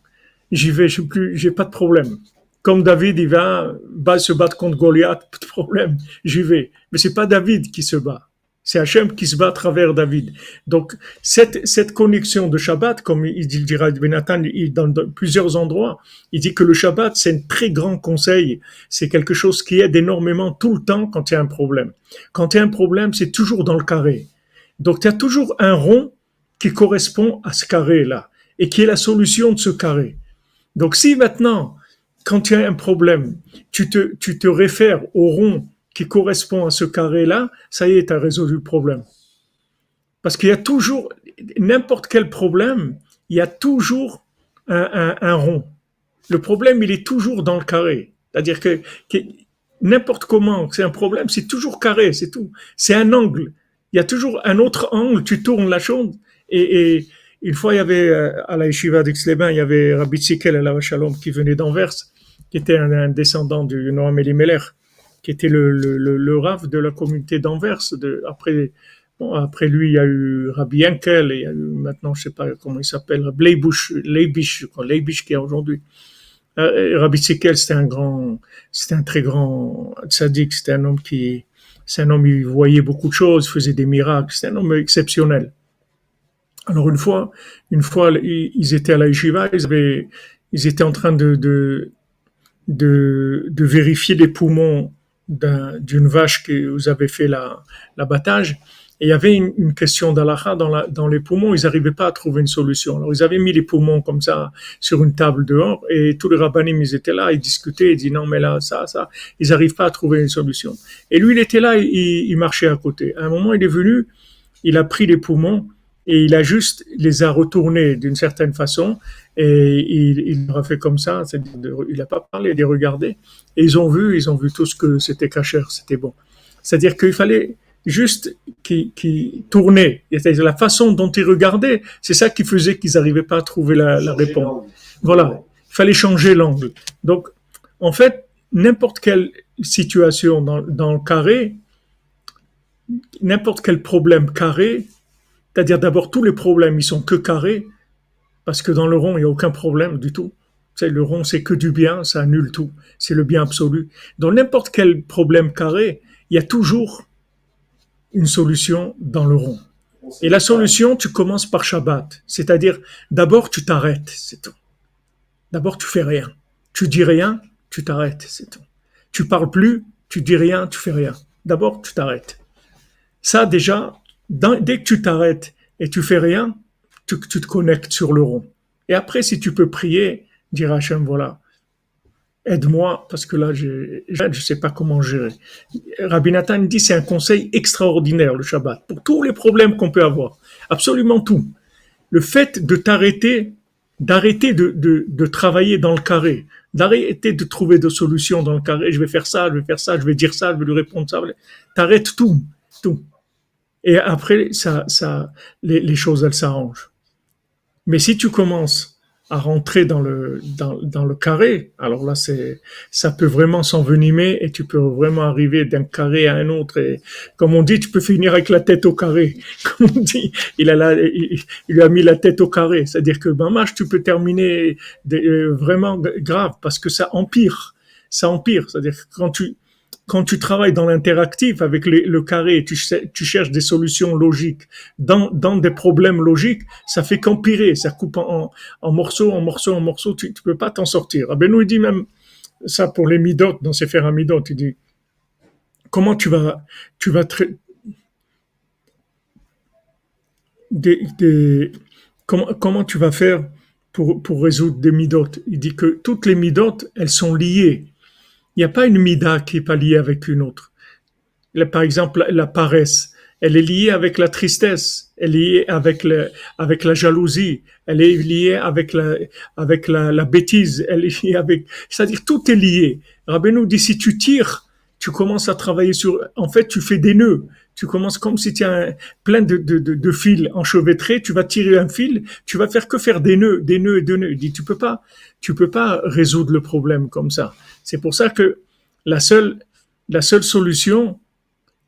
J'y vais, je j'ai pas de problème. Comme David, il va, va se battre contre Goliath, pas de problème, j'y vais. Mais c'est pas David qui se bat. C'est Hachem qui se bat à travers David. Donc, cette, cette connexion de Shabbat, comme il dit, il dira Benathan, il, dans, dans plusieurs endroits, il dit que le Shabbat, c'est un très grand conseil. C'est quelque chose qui aide énormément tout le temps quand il y a un problème. Quand il y a un problème, c'est toujours dans le carré. Donc, tu as toujours un rond qui correspond à ce carré-là et qui est la solution de ce carré. Donc, si maintenant, quand il y a un problème, tu te, tu te réfères au rond qui correspond à ce carré-là, ça y est, tu as résolu le problème. Parce qu'il y a toujours, n'importe quel problème, il y a toujours un, un, un rond. Le problème, il est toujours dans le carré. C'est-à-dire que, que n'importe comment, c'est un problème, c'est toujours carré, c'est tout. C'est un angle. Il y a toujours un autre angle, tu tournes la chose. Et, et une fois, il y avait, euh, à la yeshiva d'Aix-les-Bains, il y avait Rabbi Tzikel, la Shalom, qui venait d'Anvers, qui était un, un descendant du Noam Elimelech qui était le, le, le, le de la communauté d'Anvers. Après, bon, après lui, il y a eu Rabbi Enkel, et il y a eu maintenant, je sais pas comment il s'appelle, Leibush, Leibish, Leibish qui est aujourd'hui. Euh, Rabbi Sekel, c'était un grand, c'était un très grand tzaddik, c'était un homme qui, c'est un homme qui voyait beaucoup de choses, faisait des miracles, c'était un homme exceptionnel. Alors une fois, une fois, ils étaient à la yeshiva, ils avaient, ils étaient en train de, de, de, de vérifier les poumons d'une vache que vous avez fait l'abattage. Et il y avait une, question d'Alaha dans, dans les poumons, ils n'arrivaient pas à trouver une solution. Alors ils avaient mis les poumons comme ça sur une table dehors et tous les rabbinim, ils étaient là, ils discutaient, ils disaient non mais là, ça, ça, ils n'arrivent pas à trouver une solution. Et lui, il était là, il, il marchait à côté. À un moment, il est venu, il a pris les poumons et il a juste les a retournés d'une certaine façon et il, il leur a fait comme ça, il n'a pas parlé, il a regardé et ils ont vu, ils ont vu tout ce que c'était cachère, c'était bon. C'est-à-dire qu'il fallait juste qu'ils qu tournaient, la façon dont ils regardaient, c'est ça qui faisait qu'ils n'arrivaient pas à trouver la, la réponse. Voilà, il fallait changer l'angle. Donc, en fait, n'importe quelle situation dans, dans le carré, n'importe quel problème carré, c'est-à-dire d'abord tous les problèmes, ils sont que carrés, parce que dans le rond, il n'y a aucun problème du tout. C'est le rond, c'est que du bien, ça annule tout. C'est le bien absolu. Dans n'importe quel problème carré, il y a toujours une solution dans le rond. Et la solution, tu commences par Shabbat. C'est-à-dire, d'abord, tu t'arrêtes, c'est tout. D'abord, tu fais rien. Tu dis rien, tu t'arrêtes, c'est tout. Tu parles plus, tu dis rien, tu fais rien. D'abord, tu t'arrêtes. Ça, déjà, dès que tu t'arrêtes et tu fais rien, tu, te connectes sur le rond. Et après, si tu peux prier, dire à Hachem, voilà, aide-moi parce que là, je ne sais pas comment gérer. Rabbi Nathan dit c'est un conseil extraordinaire le Shabbat pour tous les problèmes qu'on peut avoir, absolument tout. Le fait de t'arrêter, d'arrêter de, de, de, travailler dans le carré, d'arrêter de trouver des solutions dans le carré. Je vais faire ça, je vais faire ça, je vais dire ça, je vais lui répondre ça. T'arrêtes tout, tout. Et après, ça, ça, les, les choses, elles s'arrangent. Mais si tu commences à rentrer dans le, dans, dans le carré, alors là, c'est, ça peut vraiment s'envenimer et tu peux vraiment arriver d'un carré à un autre. Et comme on dit, tu peux finir avec la tête au carré. Comme on dit, il a la, il, a mis la tête au carré. C'est-à-dire que, ben, match, tu peux terminer de, vraiment grave parce que ça empire. Ça empire. C'est-à-dire que quand tu, quand tu travailles dans l'interactif avec le, carré, tu, tu, cherches des solutions logiques dans, des problèmes logiques, ça fait qu'empirer, ça coupe en, morceaux, en morceaux, en morceaux, tu ne peux pas t'en sortir. Ah ben nous, il dit même ça pour les midot, dans ces fers midot, il dit comment tu vas, tu vas des, des, comment, tu vas faire pour, résoudre des midot Il dit que toutes les midot, elles sont liées il n'y a pas une mida qui n'est pas liée avec une autre. par exemple, la paresse, elle est liée avec la tristesse, elle est liée avec, la jalousie, elle est liée avec la, bêtise, elle est liée avec, c'est-à-dire tout est lié. Rabbeinu dit si tu tires, tu commences à travailler sur, en fait, tu fais des nœuds. Tu commences comme si tu as plein de, de, de, de, fils enchevêtrés, tu vas tirer un fil, tu vas faire que faire des nœuds, des nœuds et des nœuds. Il dit, tu peux pas, tu peux pas résoudre le problème comme ça. C'est pour ça que la seule, la seule solution,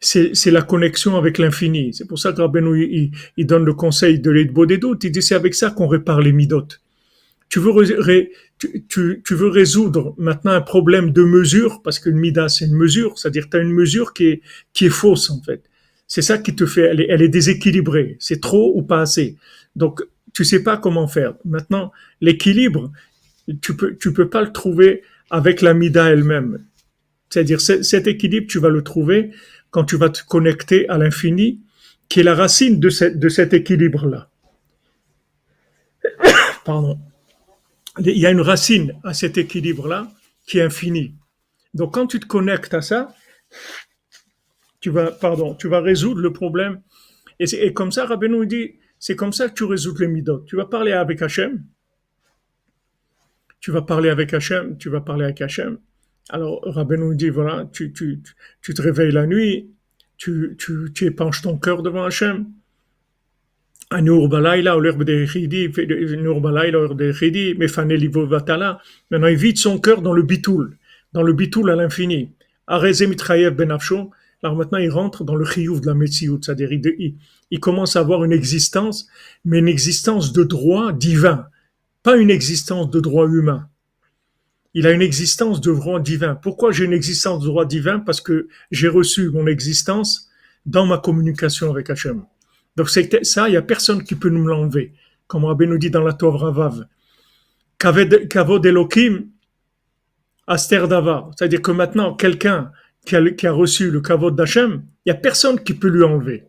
c'est la connexion avec l'infini. C'est pour ça que Rabbeinu, il, il, donne le conseil de l'Edbo des doutes. Il dit c'est avec ça qu'on répare les midotes. Tu veux, résoudre maintenant un problème de mesure, parce qu'une mida, c'est une mesure, c'est-à-dire tu as une mesure qui est, fausse en fait. C'est ça qui te fait, elle est, déséquilibrée. C'est trop ou pas assez. Donc, tu sais pas comment faire. Maintenant, l'équilibre, tu peux, peux pas le trouver avec la mida elle-même. C'est-à-dire cet équilibre, tu vas le trouver quand tu vas te connecter à l'infini, qui est la racine de cet équilibre-là. Pardon. Il y a une racine à cet équilibre-là qui est infini. Donc quand tu te connectes à ça, tu vas, pardon, tu vas résoudre le problème. Et, comme ça, Rabbeinu dit, c'est comme ça que tu résous les midot. Tu vas parler avec Hachem, tu vas parler avec Hachem, tu vas parler avec Hachem. Alors, Rabbi dit, voilà, tu, tu, tu te réveilles la nuit, tu, tu, tu épanches ton cœur devant Hachem. Maintenant, il vide son cœur dans le bitoul, dans le bitoul à l'infini. ben Alors maintenant, il rentre dans le chiyuv de la Metsiout, c'est-à-dire il, il, commence à avoir une existence, mais une existence de droit divin, pas une existence de droit humain. Il a une existence de droit divin. Pourquoi j'ai une existence de droit divin? Parce que j'ai reçu mon existence dans ma communication avec Hachem. Donc ça, il n'y a personne qui peut nous l'enlever. Comme Rabbi nous dit dans la Torah Ravav. Kavod Elohim, Aster Dava. C'est-à-dire que maintenant, quelqu'un qui a, reçu le kavod d'Hachem, il n'y a personne qui peut lui enlever.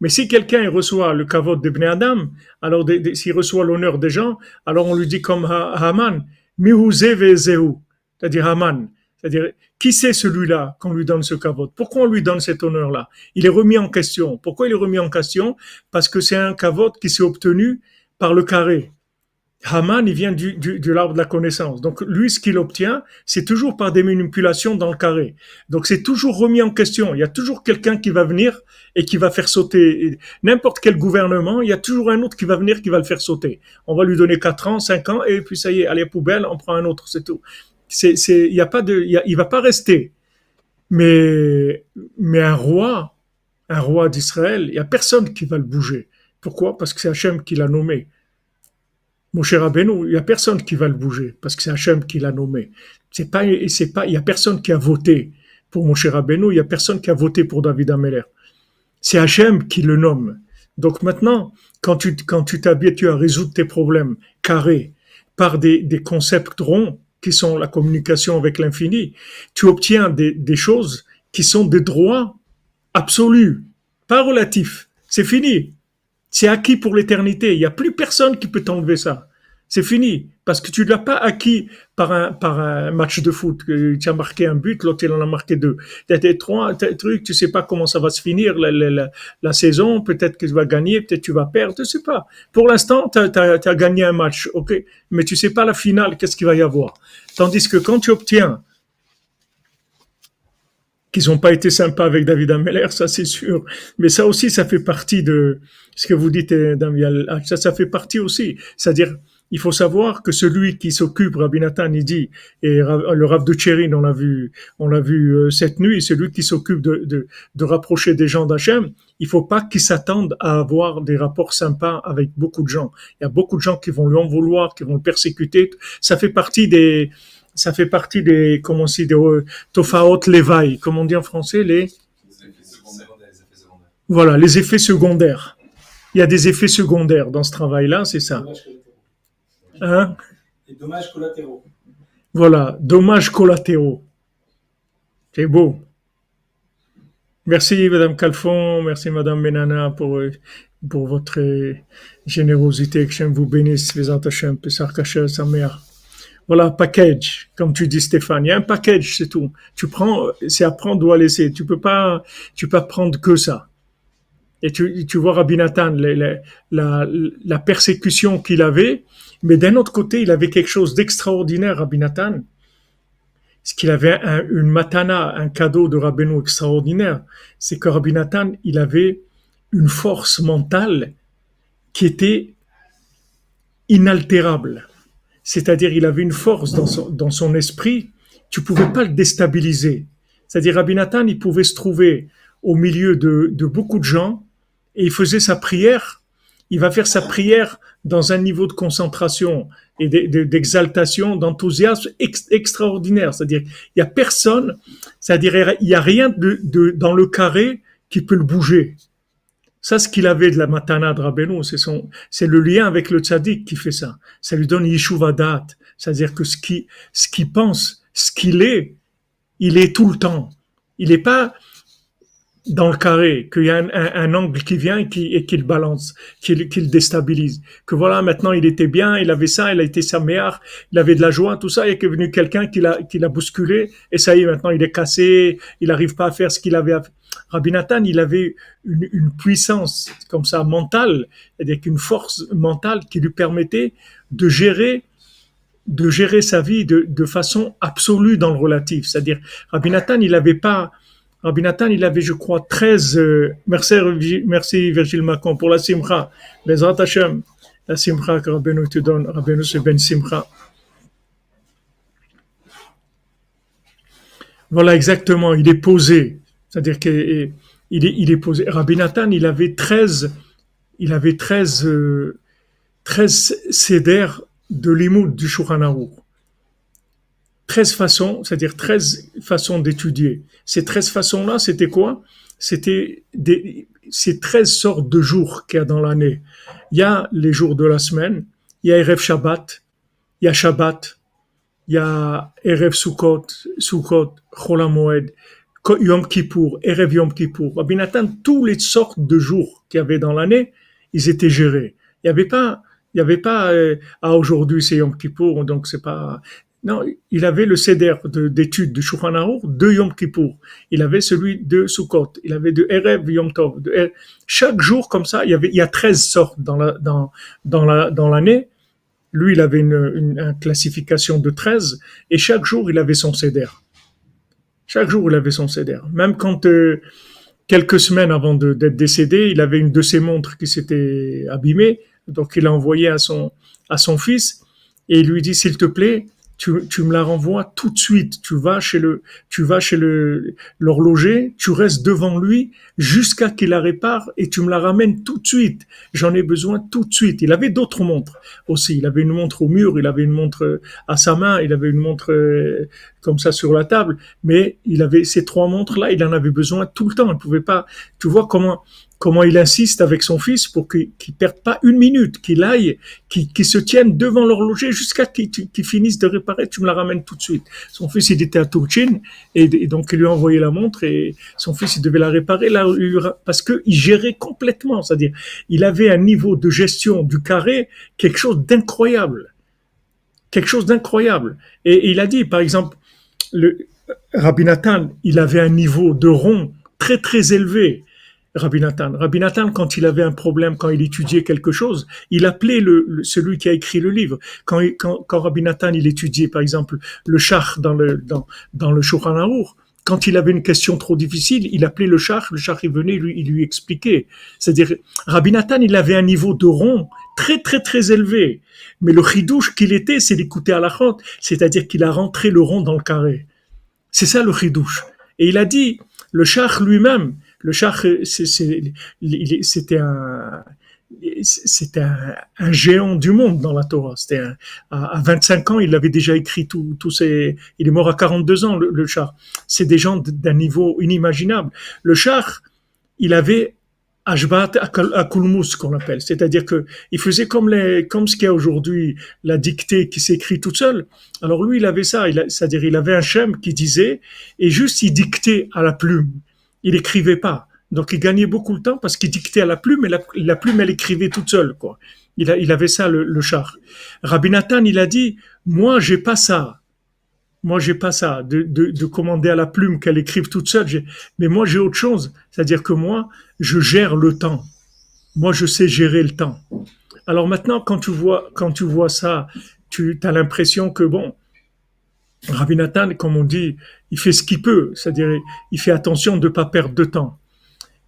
Mais si quelqu'un reçoit le kavod de Adam, alors s'il reçoit l'honneur des gens, alors on lui dit comme Haman, c'est-à-dire Haman, c'est-à-dire qui c'est celui-là qu'on lui donne ce kavod Pourquoi on lui donne cet honneur-là? Il est remis en question. Pourquoi il est remis en question? Parce que c'est un kavod qui s'est obtenu par le carré. Haman, il vient du, du, de l'arbre de la connaissance. Donc lui, ce qu'il obtient, c'est toujours par des manipulations dans le carré. Donc c'est toujours remis en question. Il y a toujours quelqu'un qui va venir et qui va faire sauter n'importe quel gouvernement. Il y a toujours un autre qui va venir qui va le faire sauter. On va lui donner 4 ans, 5 ans et puis ça y est, allez poubelle, on prend un autre, c'est tout. C'est, c'est, il y a pas de, il, il va pas rester. Mais, mais un roi, un roi d'Israël, il y a personne qui va le bouger. Pourquoi? Parce que c'est Hachem qui l'a nommé. Mon cher il y a personne qui va le bouger parce que c'est Hachem qui l'a nommé. C'est pas, c'est pas, il y a personne qui a voté pour mon cher il y a personne qui a voté pour David Ameller. C'est Hachem qui le nomme. Donc maintenant, quand tu, quand tu t'habitues à résoudre tes problèmes carrés par des, des concepts ronds qui sont la communication avec l'infini, tu obtiens des, choses qui sont des droits absolus, pas relatifs. C'est fini. C'est acquis pour l'éternité. Il n'y a plus personne qui peut t'enlever ça. C'est fini. Parce que tu ne l'as pas acquis par un, match de foot. Tu as marqué un but, l'autre il en a marqué deux. Tu as des trois trucs, tu sais pas comment ça va se finir la, saison. Peut-être que tu vas gagner, peut-être tu vas perdre, tu sais pas. Pour l'instant, tu as, gagné un match, ok? Mais tu sais pas la finale, qu'est-ce qu'il va y avoir. Tandis que quand tu obtiens qu'ils n'ont pas été sympas avec David Ameller, ça c'est sûr. Mais ça aussi, ça fait partie de ce que vous dites, euh, David. Ça, ça fait partie aussi. C'est-à-dire, il faut savoir que celui qui s'occupe, Rabbi Nathan, il dit, et le Rav de Tchérin, on l'a vu, on l'a vu euh, cette nuit, celui qui s'occupe de, de, de, rapprocher des gens d'Hachem, il faut pas qu'il s'attende à avoir des rapports sympas avec beaucoup de gens. Il y a beaucoup de gens qui vont lui en vouloir, qui vont le persécuter. Ça fait partie des, ça fait partie des, comment on dit, des euh, tofaot levaï, comme on dit en français, les... Voilà, les effets secondaires. Il y a des effets secondaires dans ce travail-là, c'est ça. Hein? Les dommages collatéraux. Voilà, dommages collatéraux. C'est beau. Merci Madame Calfon, merci Madame Benana pour, euh, pour votre générosité. Que Hachem vous bénisse, les Hachem, Pesach sa mère. Voilà, package, comme tu dis Stéphane. Il y a un package, c'est tout. Tu prends, c'est à prendre ou à laisser. Tu peux pas, tu peux pas prendre que ça. Et tu, vois Rabbi Nathan, la, persécution qu'il avait, mais d'un autre côté, il avait quelque chose d'extraordinaire, Rabbi Nathan. Ce qu'il avait une matana, un cadeau de Rabbeinu extraordinaire, c'est que Rabbi Nathan, il avait une force mentale qui était inaltérable c'est-à-dire il avait une force dans son, esprit, tu pouvais pas le déstabiliser. C'est-à-dire Rabbi Nathan, il pouvait se trouver au milieu de beaucoup de gens et il faisait sa prière. Il va faire sa prière dans un niveau de concentration et d'exaltation, d'enthousiasme extraordinaire. C'est-à-dire, il y a personne, c'est-à-dire, il y a rien de, dans le carré qui peut le bouger. Ça, ce qu'il avait de la matana de c'est son, c'est le lien avec le tzaddik qui fait ça. Ça lui donne yeshuvadat. C'est-à-dire que ce qui, ce qu'il pense, ce qu'il est, il est tout le temps. Il n'est pas dans le carré, qu'il y a un, angle qui vient et qui, et qui le balance, qui, qui, le déstabilise. Que voilà, maintenant il était bien, il avait ça, il a été sa meilleure, il avait de la joie, tout ça, et qu'il est venu quelqu'un qui l'a, qui l'a bousculé, et ça y est, maintenant il est cassé, il n'arrive pas à faire ce qu'il avait à faire Rabbi Nathan, il avait une, puissance comme ça mentale, avec une force mentale qui lui permettait de gérer de gérer sa vie de, de façon absolue dans le relatif. C'est-à-dire, Rabbi Nathan, il n'avait pas, Rabbi Nathan, il avait, je crois, 13, euh, merci, merci Virgile Macon pour la simcha, Hashem, la simcha que Rabbi te donne, Rabbi c'est ben simcha. Voilà, exactement. Il est posé. C'est-à-dire qu'il est, il posé. Rabbi Nathan, il avait 13, il avait 13, euh, 13 cédères de l'imoud du Shulchan Aruch. 13 façons, c'est-à-dire 13 façons d'étudier. Ces 13 façons-là, c'était quoi? C'était ces 13 sortes de jours qu'il y a dans l'année. Il y a les jours de la semaine, il y a Erev Shabbat, il y a Shabbat, il y a Erev Sukkot, Sukkot, Chol Moed, Yom Kippour, Erev Yom Kippour. Rabbi Nathan, toutes les sortes de jours qu'il y avait dans l'année, ils étaient gérés. Il n'y avait pas, il y avait pas, euh, ah aujourd'hui c'est Yom Kippour, donc c'est pas. Non, il avait le CEDER d'études de Shulchan de Yom Kippour. Il avait celui de Sukkot. Il avait de Erev Yom Tov. De. Chaque jour comme ça, il y avait, il y a 13 sortes dans la, dans, la, dans l'année. Lui, il avait une, une, une, classification de 13 et chaque jour, il avait son CEDER. Chaque jour, il avait son CEDER. Même quand, euh, quelques semaines avant d'être décédé, il avait une de ses montres qui s'était abîmée. Donc, il a envoyé à son, à son fils et il lui dit, s'il te plaît, tu, tu, me la renvoies tout de suite. Tu vas chez le, tu vas chez le l'horloger, tu restes devant lui jusqu'à qu'il la répare et tu me la ramènes tout de suite. J'en ai besoin tout de suite. Il avait d'autres montres aussi. Il avait une montre au mur, il avait une montre à sa main, il avait une montre euh, comme ça sur la table, mais il avait ces trois montres là, il en avait besoin tout le temps. Il pouvait pas. Tu vois comment comment il insiste avec son fils pour qu'il ne perde pas une minute, qu'il aille, qu'il se tienne devant l'horloger jusqu'à qu'il qu finisse de réparer, tu me la ramènes tout de suite. Son fils, il était à Turchin, et, et, donc il lui a envoyé la montre, et son fils, il devait la réparer là, parce qu'il gérait complètement, c'est-à-dire, il avait un niveau de gestion du carré, quelque chose d'incroyable. Quelque chose d'incroyable. Et, il a dit, par exemple, le, Rabbi Nathan, il avait un niveau de rond très très élevé Rabbi Nathan. Nathan, quand il avait un problème, quand il étudiait quelque chose, il appelait celui qui a écrit le livre. Quand, quand, Rabbi Nathan, il étudiait, par exemple, le char dans le, dans, le quand il avait une question trop difficile, il appelait le char, le char il venait, lui, il lui expliquait. C'est-à-dire, Rabbi Nathan, il avait un niveau de rond très très très élevé. Mais le chidouche qu'il était, c'est d'écouter à la chante, c'est-à-dire qu'il a rentré le rond dans le carré. C'est ça le chidouche. Et il a dit, le char lui-même, le char, c'était un, c'était un, un, géant du monde dans la Torah. C'était à, 25 ans, il avait déjà écrit tous ses. Il est mort à 42 ans, le, le char. C'est des gens d'un niveau inimaginable. Le char, il avait Ashbat à Kulmus qu'on appelle, c'est-à-dire que il faisait comme les, comme ce qu'il y a aujourd'hui, la dictée qui s'écrit toute seule. Alors lui, il avait ça, c'est-à-dire il avait un chem qui disait et juste il dictait à la plume il écrivait pas. Donc il gagnait beaucoup de temps parce qu'il dictait à la plume et la, plume elle écrivait toute seule quoi. Il, avait ça le, char. Rabbi Nathan il a dit moi j'ai pas ça. Moi j'ai pas ça de, commander à la plume qu'elle écrive toute seule. Mais moi j'ai autre chose, c'est-à-dire que moi je gère le temps. Moi je sais gérer le temps. Alors maintenant quand tu vois quand tu vois ça, tu as l'impression que bon Rabbi Nathan, comme on dit, il fait ce qu'il peut, c'est-à-dire il fait attention de ne pas perdre de temps.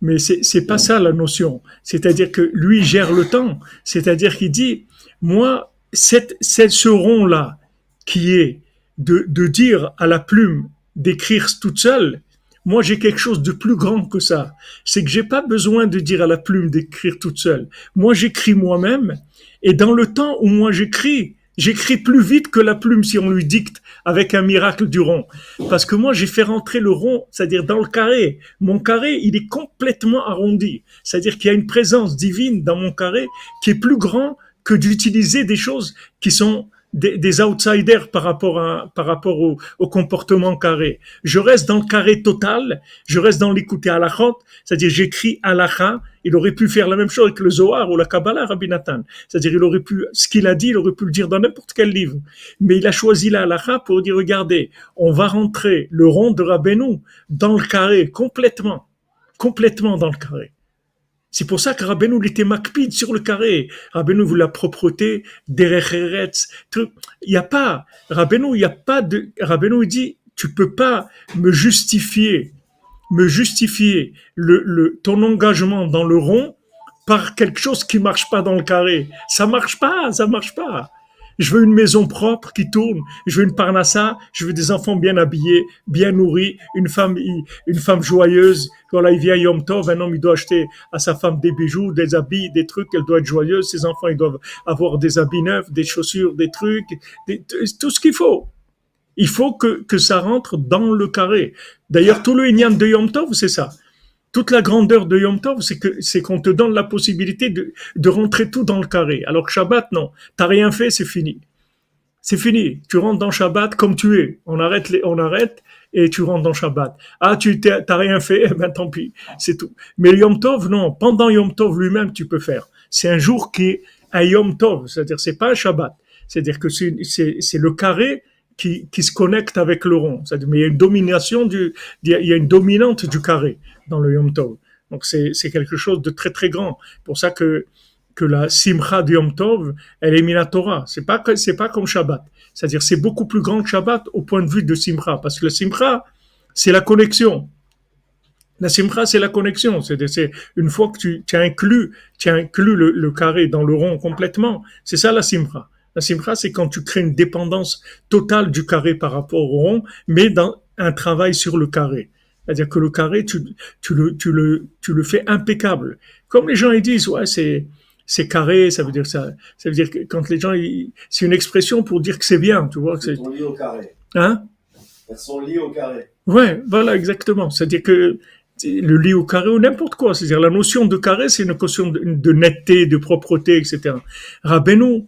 Mais c'est pas ça la notion. C'est-à-dire que lui gère le temps. C'est-à-dire qu'il dit, moi, cette, ce rond là qui est de, de dire à la plume d'écrire toute seule, moi j'ai quelque chose de plus grand que ça. C'est que j'ai pas besoin de dire à la plume d'écrire toute seule. Moi j'écris moi-même et dans le temps où moi j'écris, J'écris plus vite que la plume si on lui dicte avec un miracle du rond. Parce que moi, j'ai fait rentrer le rond, c'est-à-dire dans le carré. Mon carré, il est complètement arrondi. C'est-à-dire qu'il y a une présence divine dans mon carré qui est plus grand que d'utiliser des choses qui sont des, des, outsiders par rapport à par rapport au, au, comportement carré. Je reste dans le carré total, je reste dans l'écouter à la c'est-à-dire j'écris à la il aurait pu faire la même chose avec le Zohar ou la Kabbalah, Rabbi Nathan. C'est-à-dire, il aurait pu, ce qu'il a dit, il aurait pu le dire dans n'importe quel livre. Mais il a choisi la halakha pour dire, regardez, on va rentrer le rond de Rabbeinu dans le carré, complètement. Complètement dans le carré. C'est pour ça que Rabbeinu, il était sur le carré. Rabbeinu voulait la propreté, derecheretz, Il n'y a pas, Rabbeinu, il n'y a pas de, Rabbeinu dit, tu peux pas me justifier me justifier le, le, ton engagement dans le rond par quelque chose qui marche pas dans le carré. Ça marche pas, ça marche pas. Je veux une maison propre qui tourne. Je veux une parnassa. Je veux des enfants bien habillés, bien nourris, une femme, une femme joyeuse. Voilà, il vient Yom Tov, un homme, il doit acheter à sa femme des bijoux, des habits, des trucs. Elle doit être joyeuse. Ses enfants, ils doivent avoir des habits neufs, des chaussures, des trucs, tout ce qu'il faut. Il faut que, que ça rentre dans le carré. D'ailleurs, tout le Inyan de Yom Tov, c'est ça. Toute la grandeur de Yom Tov, c'est que c'est qu'on te donne la possibilité de, de rentrer tout dans le carré. Alors que Shabbat, non. T'as rien fait, c'est fini. C'est fini. Tu rentres dans Shabbat comme tu es. On arrête, les, on arrête et tu rentres dans Shabbat. Ah, tu t'as rien fait, eh ben tant pis, c'est tout. Mais Yom Tov, non. Pendant Yom Tov lui-même, tu peux faire. C'est un jour qui est un Yom Tov, c'est-à-dire c'est pas un Shabbat. C'est-à-dire que c'est le carré qui, qui se connecte avec le rond. Mais il y a une domination du, il y a une dominante du carré le Yom Tov. Donc c'est quelque chose de très très grand. Pour ça que que la simcha du Yom Tov, elle est minatora. C'est pas c'est pas comme Shabbat. C'est-à-dire c'est beaucoup plus grand que Shabbat au point de vue de simcha, parce que la simcha c'est la connexion. La simcha c'est la connexion. C'est une fois que tu, tu as inclus tu inclus le, le, carré dans le rond complètement. C'est ça la simcha. La simcha, c'est quand tu crées une dépendance totale du carré par rapport au rond, mais dans un travail sur le carré. C'est-à-dire que le carré, tu, tu, le, tu, le, tu le fais impeccable. Comme les gens ils disent, ouais, c'est, c'est carré, ça veut dire ça. Ça veut dire que quand les gens, c'est une expression pour dire que c'est bien, tu vois. Elles sont liées au carré. Hein? Elles sont liées au carré. Ouais, voilà, exactement. C'est-à-dire que le lit au carré ou n'importe quoi. C'est-à-dire la notion de carré, c'est une notion de, de, netteté, de propreté, etc. Rabbeinu,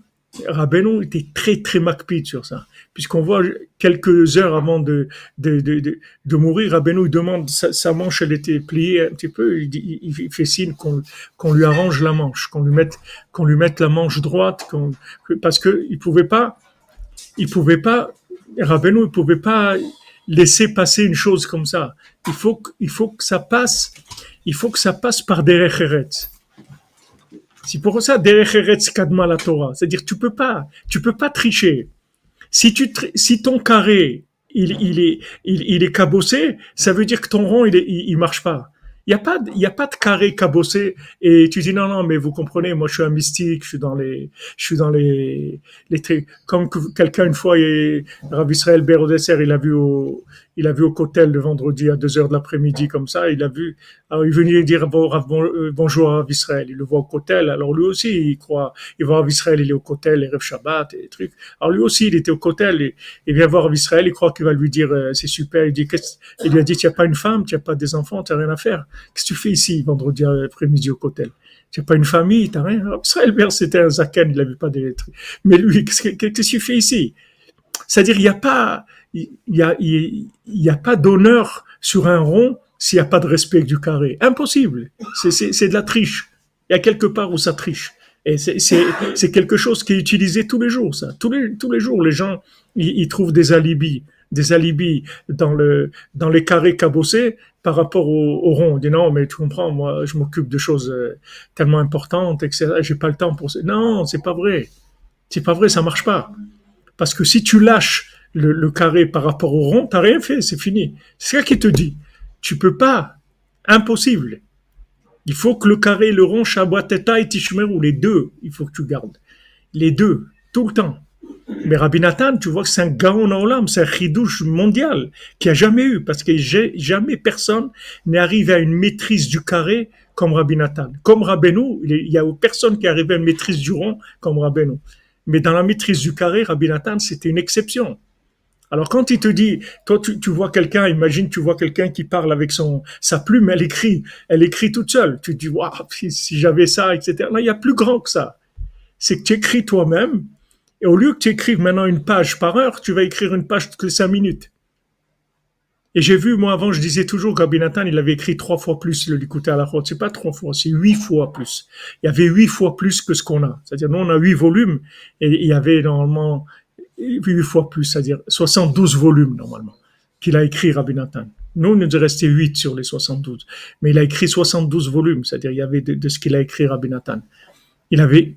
Rabbeinu était très très macpide sur ça, puisqu'on voit quelques heures avant de de, de, de, mourir, Rabbeinu demande sa, manche, elle était pliée un petit peu, il, il fait signe qu'on qu'on lui arrange la manche, qu'on lui mette qu'on lui mette la manche droite, parce que il pouvait pas, il pouvait pas, Rabbeinu il pouvait pas laisser passer une chose comme ça. Il faut il faut que ça passe, il faut que ça passe par des références. C'est pour ça, kadma la Torah. C'est-à-dire, tu peux pas, tu peux pas tricher. Si tu, si ton carré, il, il est, il, il, est cabossé, ça veut dire que ton rond, il, est, il marche pas. Il n'y a pas, il y a pas de carré cabossé et tu dis non non mais vous comprenez moi je suis un mystique je suis dans les je suis dans les les comme quelqu'un une fois et Rav Israël Berodesser il a vu au il a vu au cotel le vendredi à 2 heures de l'après-midi comme ça. Il a vu alors il venait dire euh, bonjour à Israël. Il le voit au cotel alors lui aussi il croit. Il voit Rav Israël il est au cotel les rêves Shabbat et les trucs. Alors lui aussi il était au cotel il vient voir Israël. Il croit qu'il va lui dire euh, c'est super. Il dit il lui a dit tu n'as pas une femme? Tu n'as pas des enfants? Tu n'as rien à faire. Qu'est-ce que tu fais ici vendredi après-midi au cotel Tu n'as pas une famille, tu n'as rien? Israël c'était un zaken, il n'avait pas des Mais lui, qu'est-ce que tu fais ici? C'est-à-dire, il n'y a pas, il y a, pas d'honneur sur un rond s'il n'y a pas de respect du carré. Impossible. C'est de la triche. Il y a quelque part où ça triche. Et c'est quelque chose qui est utilisé tous les jours, ça. Tous les, jours, les gens, ils, trouvent des alibis des alibis dans les carrés cabossés par rapport au, au rond. On dit non, mais tu comprends, moi, je m'occupe de choses euh, tellement importantes, etc. J'ai pas le temps pour ça. Non, c'est pas vrai. C'est pas vrai, ça marche pas. Parce que si tu lâches le, le carré par rapport au rond, t'as rien fait, c'est fini. C'est ça qui te dit. Tu peux pas. Impossible. Il faut que le carré, le rond, Shabbat et Tishmeru, les deux, il faut que tu gardes. Les deux, tout le temps. Mais Rabbi Nathan, tu vois que c'est un gaon olam, c'est un chidouche mondial qui a jamais eu, parce que jamais personne n'est arrivé à une maîtrise du carré comme Rabbi Nathan. Comme Rabbeinu, il y a personne qui est arrivé à une maîtrise du rond comme Rabbeinu. Mais dans la maîtrise du carré, Rabbi Nathan, c'était une exception. Alors quand il te dit, toi tu, vois quelqu'un, imagine tu vois quelqu'un qui parle avec son sa plume, elle écrit, elle écrit toute seule. Tu te dis, waouh, si, j'avais ça, etc. Là, il y a plus grand que ça. C'est que tu écris toi-même, et au lieu que tu écrives maintenant une page par heure, tu vas écrire une page toutes les cinq minutes. Et j'ai vu, moi avant, je disais toujours qu'Abin il avait écrit trois fois plus le Likuté à la route. C'est pas trois fois, c'est huit fois plus. Il y avait huit fois plus que ce qu'on a. C'est-à-dire, nous, on a huit volumes, et il y avait normalement huit fois plus, c'est-à-dire 72 volumes, normalement, qu'il a écrit Rabbi Nathan. Nous, nous est resté huit sur les 72. Mais il a écrit 72 volumes, c'est-à-dire, il y avait de, ce qu'il a écrit Rabbi Nathan. Il avait,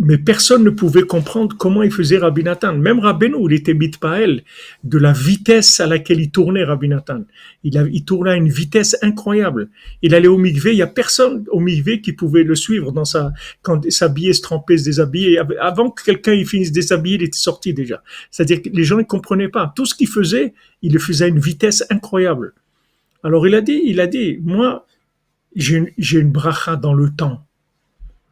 mais personne ne pouvait comprendre comment il faisait Rabbi Nathan. Même Rabbeinu, il était mitpael de la vitesse à laquelle il tournait Rabbi Nathan. Il, il tournait à une vitesse incroyable. Il allait au mikvé, il y a personne au mikvé qui pouvait le suivre dans sa, quand s'habiller, se tremper, se déshabiller. Avant que quelqu'un il finisse de déshabiller, il était sorti déjà. C'est-à-dire que les gens ne comprenaient pas. Tout ce qu'il faisait, il le faisait à une vitesse incroyable. Alors il a dit, il a dit, moi, j'ai une, j'ai une bracha dans le temps.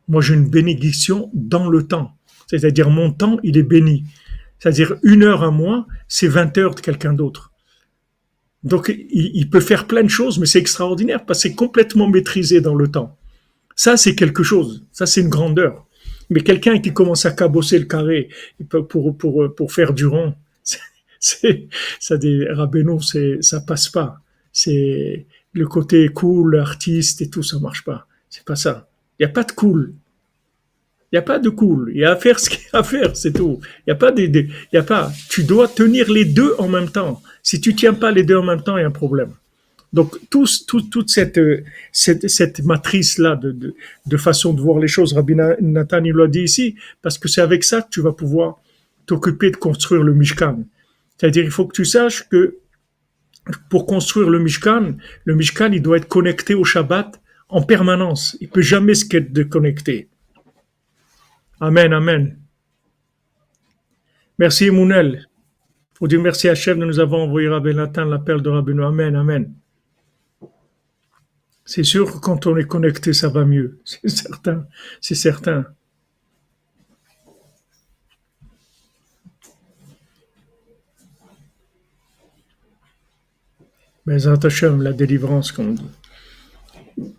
Moi, j'ai une bénédiction dans le temps. C'est-à-dire, mon temps, il est béni. C'est-à-dire, une heure à moi, c'est 20 heures de quelqu'un d'autre. Donc, il, peut faire plein de choses, mais c'est extraordinaire parce que c'est complètement maîtrisé dans le temps. Ça, c'est quelque chose. Ça, c'est une grandeur. Mais quelqu'un qui commence à cabosser le carré pour, pour, pour, faire du rond, c'est, ça des c'est, ça passe pas. C'est le côté cool, artiste et tout, ça marche pas. C'est pas ça. Il n'y a pas de cool. Il n'y a pas de cool. Il y a à faire ce qu'il y a à faire, c'est tout. Il n'y a pas des, il y a pas. Tu dois tenir les deux en même temps. Si tu tiens pas les deux en même temps, il y a un problème. Donc, tout, tout, toute cette, cette, cette matrice-là de, de, de, façon de voir les choses, Rabbi Nathan, il l'a dit ici, parce que c'est avec ça que tu vas pouvoir t'occuper de construire le Mishkan. C'est-à-dire, il faut que tu saches que pour construire le Mishkan, le Mishkan, il doit être connecté au Shabbat en permanence. Il peut jamais se déconnecter. Amen, amen. Merci Mounel. Pour dire merci à Chef de nous avoir envoyé Rabbi Nathan l'appel de Rabbi Amen, amen. C'est sûr que quand on est connecté, ça va mieux. C'est certain. C'est certain. Mais Hashem, la délivrance, comme on dit.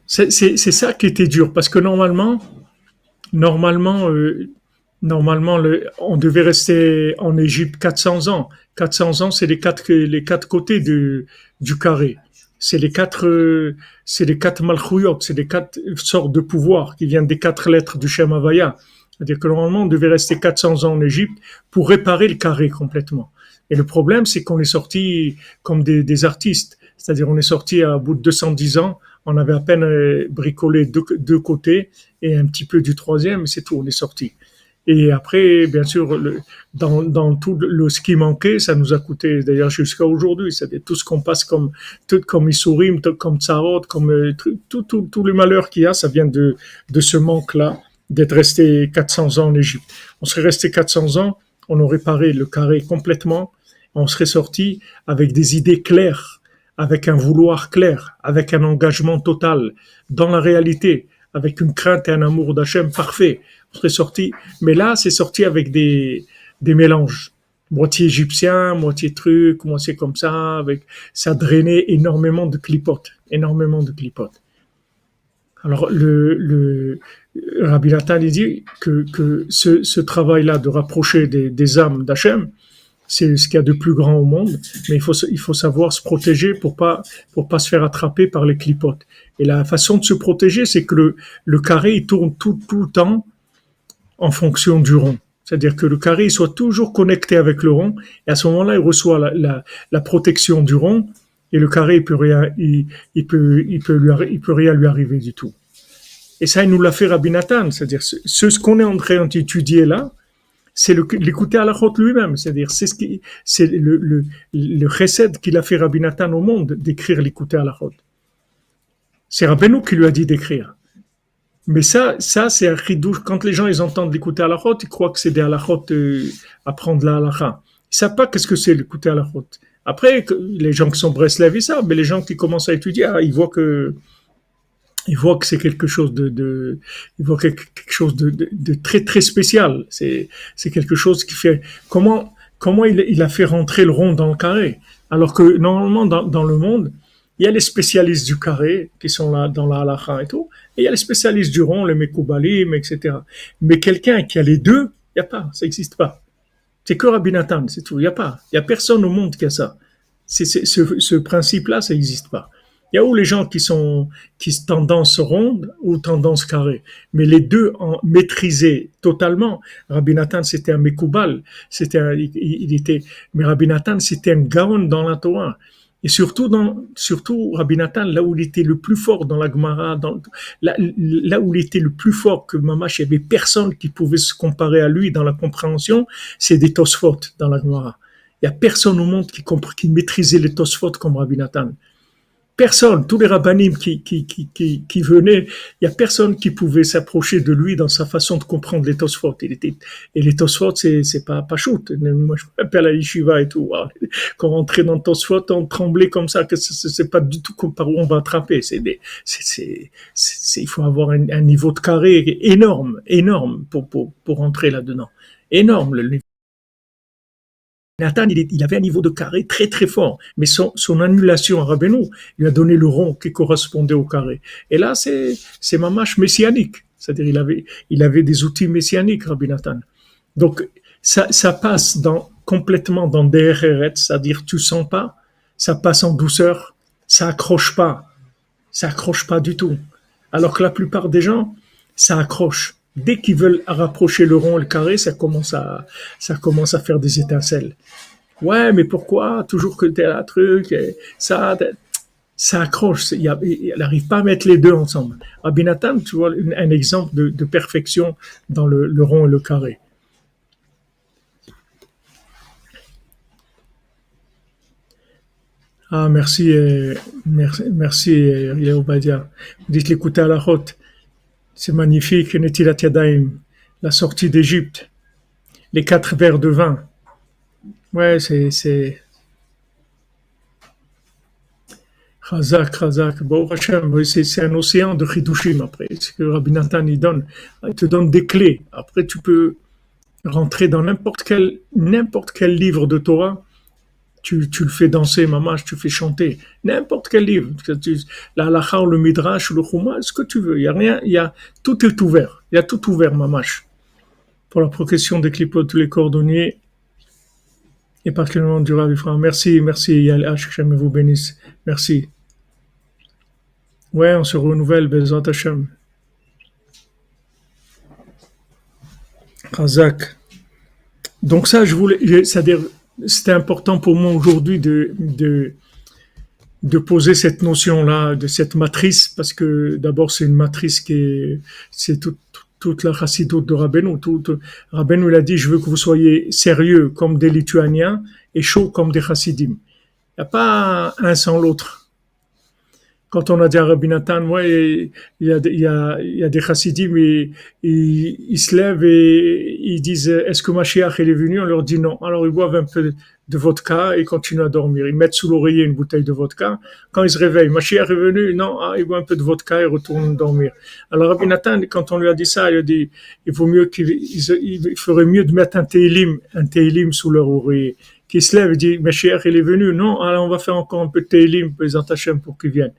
C'est ça qui était dur, parce que normalement, normalement, euh, normalement, le, on devait rester en Égypte 400 ans. 400 ans, c'est les quatre, les quatre côtés du, du carré. C'est les quatre, c'est les quatre malchouyot, c'est les quatre sortes de pouvoirs qui viennent des quatre lettres du Shem Havaya. C'est-à-dire que normalement, on devait rester 400 ans en Égypte pour réparer le carré complètement. Et le problème, c'est qu'on est sorti comme des, des artistes. C'est-à-dire, on est sorti à bout de 210 ans on avait à peine euh, bricolé deux, côtés et un petit peu du troisième, c'est tout, on est sorti. Et après, bien sûr, dans, tout le, ce qui manquait, ça nous a coûté d'ailleurs jusqu'à aujourd'hui. C'est tout ce qu'on passe comme tout comme Isurim, comme Tsarot, comme euh, tout, tout, tout, les malheurs qu'il y a, ça vient de, de ce manque-là, d'être resté 400 ans en Égypte. On serait resté 400 ans, on aurait paré le carré complètement, on serait sorti avec des idées claires avec un vouloir clair, avec un engagement total dans la réalité, avec une crainte et un amour d'Hachem parfait. On sorti, mais là, c'est sorti avec des, des mélanges. Moitié égyptien, moitié truc, moitié comme ça, avec, ça drainait énormément de clipotes, énormément de clipotes. Alors, le, le, Rabbi Nathan dit que, que ce, ce travail-là de rapprocher des, des âmes d'Hachem, c'est ce qu'il y a de plus grand au monde, mais il faut, il faut savoir se protéger pour pas, pour pas se faire attraper par les clipotes. Et la façon de se protéger, c'est que le, le carré, tourne tout, tout le temps en fonction du rond. C'est-à-dire que le carré soit toujours connecté avec le rond, et à ce moment-là, il reçoit la, la, protection du rond, et le carré, il peut rien, il, peut, il peut il peut rien lui arriver du tout. Et ça, il nous l'a fait Rabbi Nathan, c'est-à-dire ce, ce qu'on est en train d'étudier là, c'est l'écouter à la route lui-même. C'est-à-dire, c'est ce qui, c'est le, le, qu'il a fait Rabbi Nathan au monde d'écrire l'écouter à la route. C'est Rabbeinu qui lui a dit d'écrire. Mais ça, ça, c'est un ridouche. Quand les gens, ils entendent l'écouter à la route, ils croient que c'est des halakhot, euh, apprendre la halakha. Ils savent pas qu'est-ce que c'est l'écouter à la route. Après, les gens qui sont Breslev, ils savent, mais les gens qui commencent à étudier, ah, ils voient que, il voit que c'est quelque chose de, de, il voit quelque chose de, de, de très très spécial. C'est c'est quelque chose qui fait comment comment il, il, a fait rentrer le rond dans le carré, alors que normalement dans, dans le monde il y a les spécialistes du carré qui sont là dans la halakha et tout, et il y a les spécialistes du rond, les mekoubalim, etc. Mais quelqu'un qui a les deux, il y a pas, ça n'existe pas. C'est que Rabbi Nathan, c'est tout. Il y a pas, il y a personne au monde qui a ça. C'est ce, ce principe-là, ça n'existe pas. Il y a où les gens qui sont qui tendance ronde ou tendance carrée, mais les deux en maîtrisés totalement. Rabbi Nathan c'était un Mekoubal, c'était il, était mais Rabbi Nathan c'était un gaon dans la Torah. Et surtout, dans, surtout, Rabbi Nathan, là où il était le plus fort dans la Gemara, dans, là, où il était le plus fort que Mamash, il y avait personne qui pouvait se comparer à lui dans la compréhension, c'est des Tosfot dans la Gemara. Il y a personne au monde qui, qui maîtrisait les Tosfot comme Rabbi Nathan. Personne, tous les rabbinim qui, qui, qui, qui, venaient, il y a personne qui pouvait s'approcher de lui dans sa façon de comprendre les Tosfot. Il était, et les Tosfot, c'est, c'est pas, pas shoot. Moi, je m'appelle à Yeshiva et tout. Quand on rentrait dans Tosfot, on tremblait comme ça, que c'est pas du tout comme par où on va attraper. C'est des, c'est, c'est, il faut avoir un, un, niveau de carré énorme, énorme pour, pour, pour rentrer là-dedans. Énorme, le niveau Nathan, il, avait un niveau de carré très très fort, mais son, annulation à Rabbeinu lui a donné le rond qui correspondait au carré. Et là, c'est c'est mamache messianique, c'est-à-dire il avait il avait des outils messianiques, Rabbi Nathan. Donc ça, ça passe dans complètement dans des c'est-à-dire tu sens pas, ça passe en douceur, ça accroche pas, ça accroche pas du tout. Alors que la plupart des gens, ça accroche dès qu'ils veulent rapprocher le rond et le carré, ça commence à, ça commence à faire des étincelles. Ouais, mais pourquoi toujours que tel truc, ça, ça accroche. Il, n'arrive pas à mettre les deux ensemble. Rabbi Nathan, tu vois, un exemple de, perfection dans le, rond et le carré. Ah, merci, euh, merci, merci, euh, Vous dites l'écouter à la route. C'est magnifique, Netilat la sortie d'Égypte, les quatre verres de vin. Ouais, c'est, c'est, Chazak, Chazak, bon, c'est un océan de Chidushim après. Ce que Rabbi Nathan donne, il te donne des clés. Après, tu peux rentrer dans n'importe quel, n'importe quel livre de Torah tu, le fais danser, maman, tu fais chanter. N'importe quel livre. La halakha, le midrash, le chouma, ce que tu veux. Il y a rien, il y a, tout est ouvert. Il y a tout ouvert, mamash. Pour la progression des clips, tous les cordonniers, et particulièrement du Rav Merci, merci, que vous bénisse. Merci. Ouais, on se renouvelle, Bezat Hashem. Razak. Donc ça, je voulais, c'est-à-dire, c'était important pour moi aujourd'hui de, de, de poser cette notion-là, de cette matrice, parce que d'abord c'est une matrice qui est, c'est toute, toute la chassidoute de Rabbeinu. Tout, Rabbeinu l'a dit, je veux que vous soyez sérieux comme des Lituaniens et chaud comme des chassidim. Il n'y a pas un sans l'autre quand on a dit à Rabbi Nathan, ouais, il y a, il y a, il y a des chassidim, mais ils, se lèvent et ils disent, est-ce que Mashiach est venu? On leur dit non. Alors ils boivent un peu de vodka et continuent à dormir. Ils mettent sous l'oreiller une bouteille de vodka. Quand ils se réveillent, Mashiach est venu? Non, ah, ils boivent un peu de vodka et retournent dormir. Alors Rabbi Nathan, quand on lui a dit ça, il a dit, il vaut mieux qu'il, il, ferait mieux de mettre un télim, un télim sous leur oreiller qui se lève et dit, Mashiach, il est venu. Non, alors on va faire encore un peu de télim, pour qu'il vienne.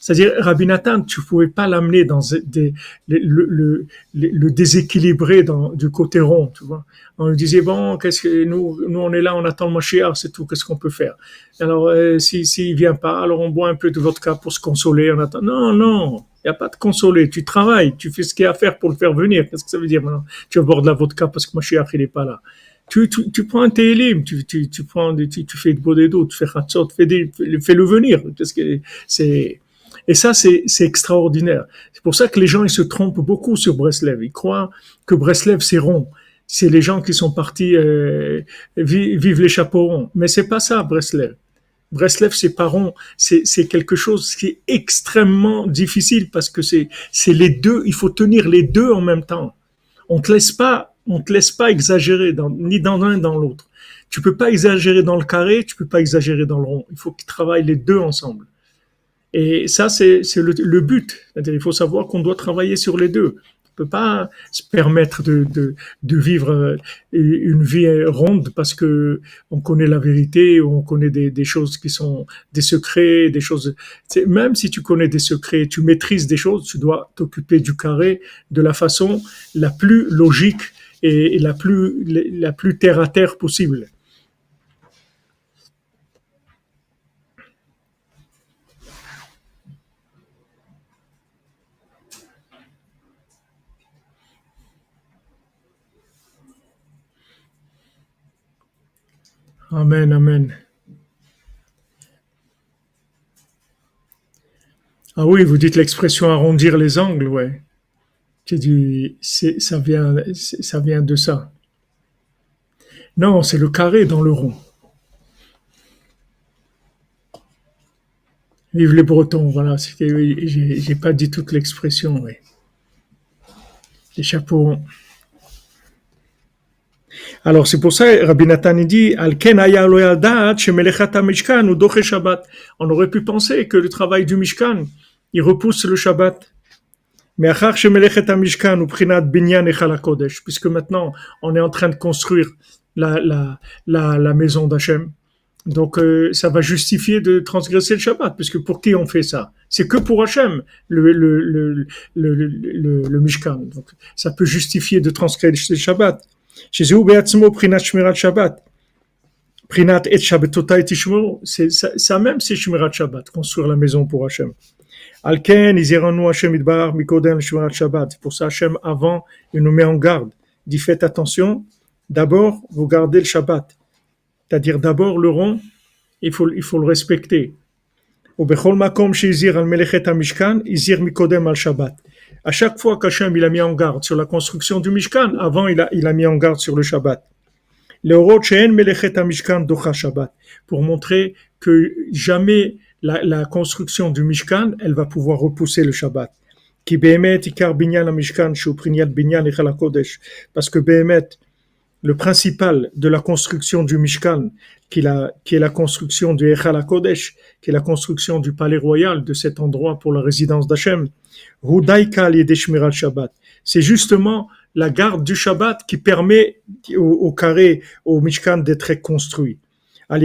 C'est-à-dire, Rabbi Nathan, tu pouvais pas l'amener dans des, le, le, le, déséquilibrer dans, du côté rond, tu vois. On lui disait, bon, qu'est-ce que nous, nous, on est là, on attend le Mashiach, c'est tout, qu'est-ce qu'on peut faire? Alors, euh, si, s'il vient pas, alors on boit un peu de vodka pour se consoler, on attend. Non, non, il n'y a pas de consoler. Tu travailles, tu fais ce qu'il y a à faire pour le faire venir. Qu'est-ce que ça veut dire maintenant? Tu vas boire de la vodka parce que Mashiach, il est pas là tu, tu, tu prends un télim, tu, tu, tu prends, tu, tu fais de bodédo, tu fais tu fais des, fais-le venir. Parce que c'est, et ça, c'est, c'est extraordinaire. C'est pour ça que les gens, ils se trompent beaucoup sur Breslev. Ils croient que Breslev, c'est rond. C'est les gens qui sont partis, euh, vivent les chapeaux ronds. Mais c'est pas ça, Breslev. Breslev, c'est pas rond. C'est, c'est quelque chose qui est extrêmement difficile parce que c'est, c'est les deux, il faut tenir les deux en même temps. On te laisse pas on te laisse pas exagérer dans, ni dans l'un ni dans l'autre. Tu peux pas exagérer dans le carré, tu peux pas exagérer dans le rond. Il faut qu'ils travaillent les deux ensemble. Et ça, c'est le, le, but. Il faut savoir qu'on doit travailler sur les deux. On peut pas se permettre de, de, de, vivre euh, une vie ronde parce que on connaît la vérité, on connaît des, des choses qui sont des secrets, des choses. Même si tu connais des secrets, tu maîtrises des choses, tu dois t'occuper du carré de la façon la plus logique et la plus, la plus terre à terre possible. Amen, amen. Ah oui, vous dites l'expression arrondir les angles, ouais. C'est, ça vient, ça vient de ça. Non, c'est le carré dans le rond. Vive les Bretons, voilà. J'ai, pas dit toute l'expression, oui. Les chapeaux. Alors c'est pour ça, Rabbi Nathan dit. On aurait pu penser que le travail du Mishkan, il repousse le Shabbat. Mais achar shemelechet amishkan ou prinat binyan et kodesh, Puisque maintenant, on est en train de construire la, la, la, la maison d'Hachem. Donc, euh, ça va justifier de transgresser le Shabbat, puisque pour qui on fait ça? C'est que pour Hachem, le, le, le, le, le Mishkan. Donc, ça peut justifier de transgresser le Shabbat. Jésus, prinat shmirat Shabbat. Prinat et Shabbat, tota ça, ça même c'est shmirat Shabbat, construire la maison pour Hachem. Alken, ils iront Hashem Idbar, Mikodem, Shurat Shabbat. Pour ça, Hashem, avant, il nous met en garde. Il dit, faites attention. D'abord, vous gardez le Shabbat. C'est-à-dire, d'abord, le rond, il faut, il faut le respecter. À chaque fois qu'Hachem il a mis en garde sur la construction du Mishkan, avant il a, il a mis en garde sur le Shabbat. Pour montrer que jamais la, la construction du Mishkan, elle va pouvoir repousser le Shabbat. Hakodesh. Parce que behemet, le principal de la construction du Mishkan, qui, est la- qui construction du Echal qui est la construction du palais royal, de cet endroit pour la résidence d'Hachem, Shabbat. C'est justement la garde du Shabbat qui permet au, au carré, au Mishkan d'être construit. Par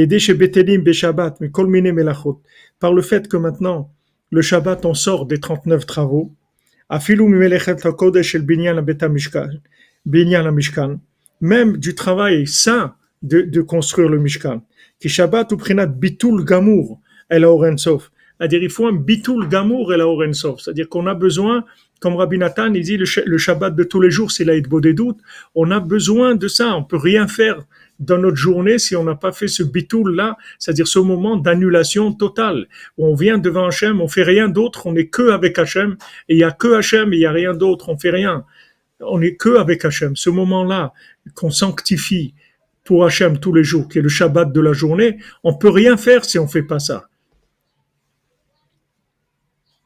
le fait que maintenant, le Shabbat, on sort des 39 travaux, même du travail sain de, construire le Mishkan. Qui Shabbat ou prinat bitul gamour el sof. C'est-à-dire, il faut un bitul gamour el sof. C'est-à-dire qu'on a besoin, comme Rabbi Nathan, il dit, le Shabbat de tous les jours, c'est l'aïd doutes. On a besoin de ça. On peut rien faire dans notre journée si on n'a pas fait ce bitul là, c'est-à-dire ce moment d'annulation totale. Où on vient devant Hachem, on fait rien d'autre, on n'est que avec Hachem, et il y a que Hachem, il y a rien d'autre, on fait rien on est que avec Hachem. Ce moment-là qu'on sanctifie pour Hachem tous les jours, qui est le Shabbat de la journée, on peut rien faire si on fait pas ça.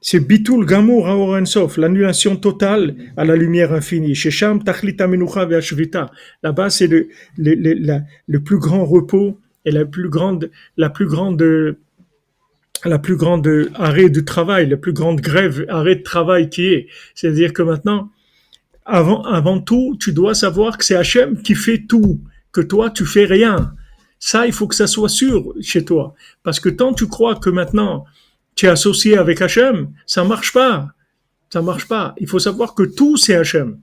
C'est bitul gamour à sof, l'annulation totale à la lumière infinie. Shesham tachlit amenucha ve'ashvita. Là-bas, c'est le, le, le, le plus grand repos et la plus grande, la plus grande, la plus grande arrêt du travail, la plus grande grève, arrêt de travail qui est. C'est-à-dire que maintenant, avant, avant tout, tu dois savoir que c'est Hachem qui fait tout, que toi, tu fais rien. Ça, il faut que ça soit sûr chez toi. Parce que tant tu crois que maintenant, tu es associé avec Hachem, ça marche pas. Ça marche pas. Il faut savoir que tout, c'est Hachem.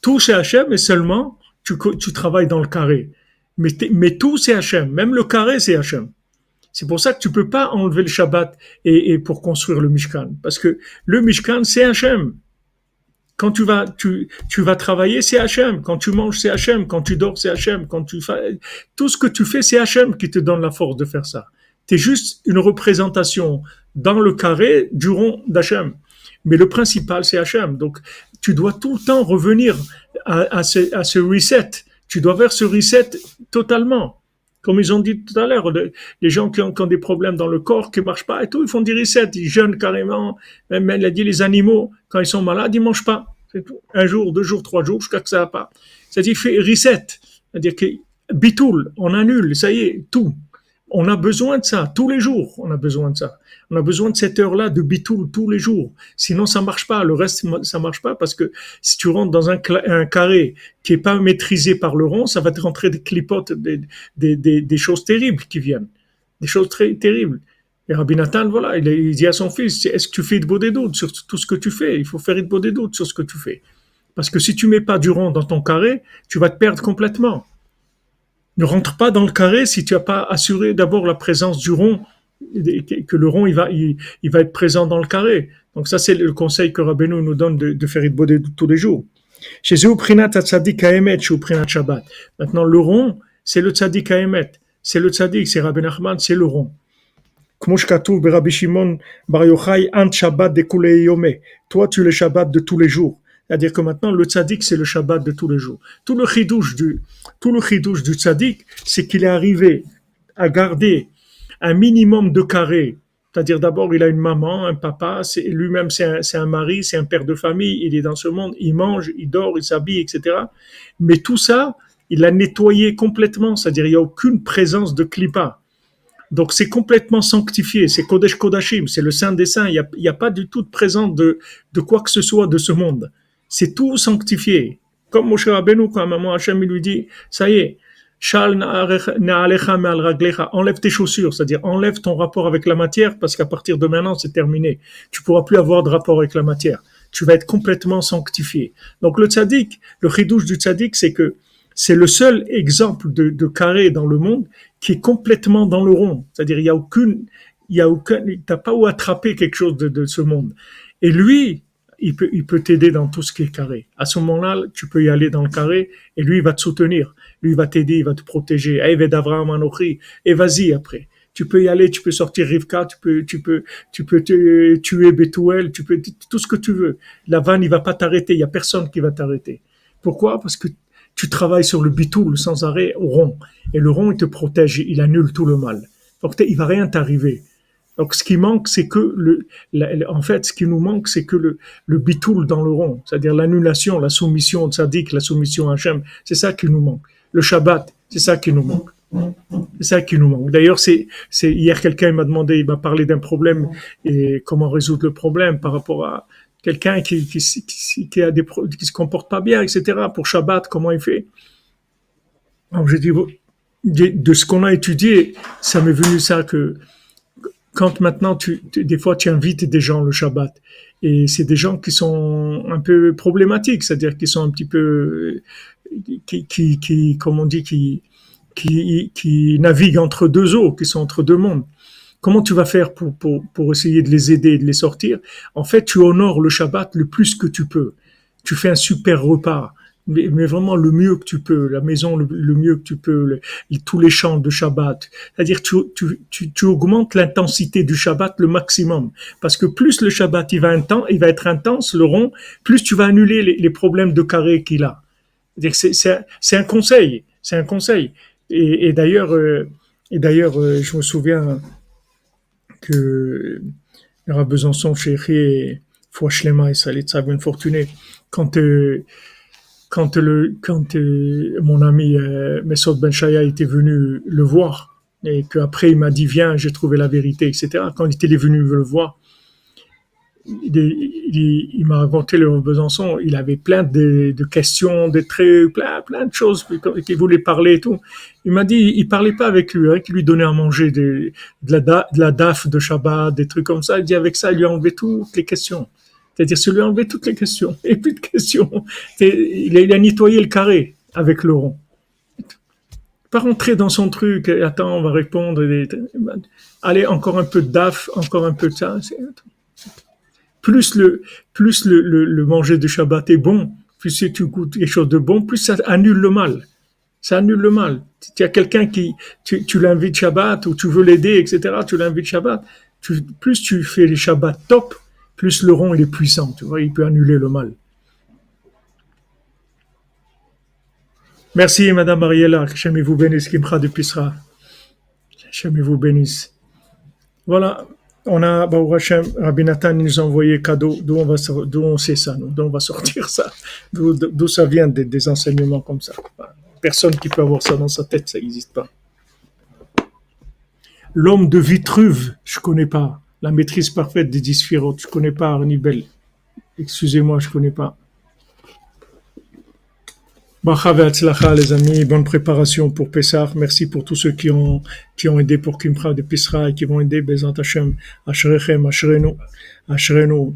Tout, c'est Hachem et seulement, tu, tu travailles dans le carré. Mais, t'es- mais tout, c'est Hachem. Même le carré, c'est Hachem. C'est pour ça que tu peux pas enlever le Shabbat et, et pour construire le Mishkan. Parce que le Mishkan, c'est Hachem. Quand tu vas, tu, tu vas travailler, c'est Hachem. Quand tu manges, c'est Hachem. Quand tu dors, c'est Hachem. Quand tu fais, tout ce que tu fais, c'est Hachem qui te donne la force de faire ça. Tu es juste une représentation dans le carré du rond d'Hachem. Mais le principal, c'est Hachem. Donc, tu dois tout le temps revenir à, ce, à ce reset. Tu dois faire ce reset totalement. Comme ils ont dit tout à l'heure, le- les gens qui ont, qui ont des problèmes dans le corps, qui marchent pas et tout, ils font des resets, ils jeûnent carrément. Même elle a dit les animaux, quand ils sont malades, ils mangent pas. Tout. Un jour, deux jours, trois jours, jusqu'à que ça va pas. C'est-à-dire, fait reset. C'est-à-dire que bitoul, on annule, ça y est, tout. On a besoin de ça, tous les jours, on a besoin de ça. On a besoin de cette heure-là de bitoul tous les jours. Sinon, ça marche pas. Le reste, ça marche pas parce que si tu rentres dans un, carré qui est pas maîtrisé par le rond, ça va te rentrer des clipotes, des, choses terribles qui viennent. Des choses très terribles. Et Rabbi Nathan, voilà, il, dit à son fils, est-ce que tu fais de des doutes sur tout ce que tu fais? Il faut faire de des doutes sur ce que tu fais. Parce que si tu mets pas du rond dans ton carré, tu vas te perdre complètement ne rentre pas dans le carré si tu n'as pas assuré d'abord la présence du rond, que le rond il va, il, il va être présent dans le carré. Donc ça c'est le conseil que Rabbeinu nous donne de, de faire Bodé tous les jours. Prinat Tzadik Prinat Shabbat. Maintenant le rond, c'est le Tzadik Aemet, c'est le Tzadik, c'est Rabbi Nachman, c'est le rond. Toi tu es le Shabbat de tous les jours. C'est-à-dire que maintenant, le tzaddik, c'est le Shabbat de tous les jours. Tout le chidouche du, tout le chidouche du tzaddik, c'est qu'il est arrivé à garder un minimum de carré. C'est-à-dire d'abord, il a une maman, un papa, lui-même c'est un, un mari, c'est un père de famille, il est dans ce monde, il mange, il dort, il s'habille, etc. Mais tout ça, il l'a nettoyé complètement, c'est-à-dire il n'y a aucune présence de clipa. Donc c'est complètement sanctifié, c'est Kodesh Kodashim, c'est le Saint des Saints, il n'y a, a pas du tout de présence de, de quoi que ce soit de ce monde. C'est tout sanctifié. Comme Moshe Rabbeinu, quand maman Hachem lui dit, ça y est, enlève tes chaussures, c'est-à-dire enlève ton rapport avec la matière, parce qu'à partir de maintenant, c'est terminé. Tu pourras plus avoir de rapport avec la matière. Tu vas être complètement sanctifié. Donc le tzaddik, le chidouche du tzaddik, c'est que c'est le seul exemple de, de carré dans le monde qui est complètement dans le rond. C'est-à-dire, il y a aucune, il y a aucun, t'as pas où attraper quelque chose de, de ce monde. Et lui, il peut, t'aider dans tout ce qui est carré. À ce moment-là, tu peux y aller dans le carré et lui, il va te soutenir. Lui, il va t'aider, il va te protéger. Eved Avraham Anochi. Et vas-y après. Tu peux y aller, tu peux sortir Rivka, tu peux, tu peux, tu peux te, tuer Bethuel, tu peux, tout ce que tu veux. La vanne, il va pas t'arrêter, il y a personne qui va t'arrêter. Pourquoi? Parce que tu travailles sur le bitoul sans arrêt au rond. Et le rond, il te protège, il annule tout le mal. Donc, il va rien t'arriver. Donc, ce qui manque, c'est que le, en fait, ce qui nous manque, c'est que le, le bitoul dans le rond, c'est-à-dire l'annulation, la soumission au tzaddik, la soumission à Hachem, c'est ça qui nous manque. Le Shabbat, c'est ça qui nous manque. C'est ça qui nous manque. D'ailleurs, c'est, c'est hier quelqu'un m'a demandé, il m'a parlé d'un problème et comment résoudre le problème par rapport à quelqu'un qui qui, qui, qui a des qui se comporte pas bien, etc. Pour Shabbat, comment il fait? Alors j'ai dit de ce qu'on a étudié, ça m'est venu ça que quand maintenant tu, tu- des fois tu invites des gens le Shabbat et c'est des gens qui sont un peu problématiques, c'est-à-dire qui sont un petit peu qui qui, qui comme on dit qui qui qui naviguent entre deux eaux, qui sont entre deux mondes. Comment tu vas faire pour, pour, pour essayer de les aider, de les sortir? En fait, tu honores le Shabbat le plus que tu peux. Tu fais un super repas, mais, vraiment le mieux que tu peux, la maison le, mieux que tu peux, tous les chants de Shabbat. C'est-à-dire tu, tu, tu, tu augmentes l'intensité du Shabbat le maximum. Parce que plus le Shabbat il va, intense, il va être intense, le rond, plus tu vas annuler les, les problèmes de carré qu'il a. C'est un- conseil, c'est un conseil. Et, d'ailleurs, euh, et d'ailleurs, euh, je me souviens que le Besançon, chéri, Fouachlema et Salit Sabine Fortuné, quand, euh, quand, le, quand euh, mon ami euh, Mesod Ben Shaya était venu le voir, et qu'après il m'a dit Viens, j'ai trouvé la vérité, etc. Quand il était venu le voir, il, m'a raconté le Besançon, il avait plein de, questions, de trucs, plein, plein de choses qu'il voulait parler et tout. Il m'a dit, il parlait pas avec lui, hein, qu'il lui donnait à manger de la, de la daf de Shabbat, des trucs comme ça. Il dit avec ça, il lui a enlevé toutes les questions. C'est-à-dire, ça lui a enlevé toutes les questions. Et plus de questions. Il, a, nettoyé le carré avec le rond. Pas rentrer dans son truc, attends, on va répondre. allez, encore un peu de daf, encore un peu de ça. Plus le, plus le, le, le manger de Shabbat est bon, plus tu goûtes quelque chose de bon, plus ça annule le mal ça annule le mal. Tu as quelqu'un qui, tu, tu l'invites Shabbat ou tu veux l'aider, etc. Tu l'invites Shabbat. Plus tu fais les Shabbats top, plus le rond il est puissant. Tu vois, il peut annuler le mal. Merci Madame Mariella, que vous bénisse, Kimcha de Pisra. Hachem vous bénisse. Voilà, on a, Hashem, Rabbi Nathan nous a envoyé cadeau, d'où on, va, on sait ça, d'où on va sortir ça, d'où, ça vient des, des enseignements comme ça? Personne qui peut avoir ça dans sa tête, ça n'existe pas. L'homme de Vitruve, je connais pas. La maîtrise parfaite des dix sphirotes, je connais pas Arnibel. Excusez-moi, je connais pas. Les amis, bonne préparation pour Pessah. Merci pour tous ceux qui ont, qui ont aidé pour Kimcha de Pisra et qui vont aider Bezant Hashem, Ashrechem, Ashrenu, Ashrenu.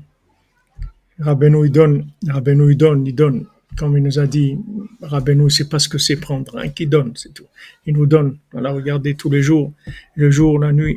Rabbeinu, il donne, Rabbeinu, il donne, il donne. Comme il nous a dit, Rabbeinu, c'est pas ce que c'est prendre, hein, qui donne, c'est tout. Il nous donne. Voilà, regardez tous les jours, le jour, la nuit.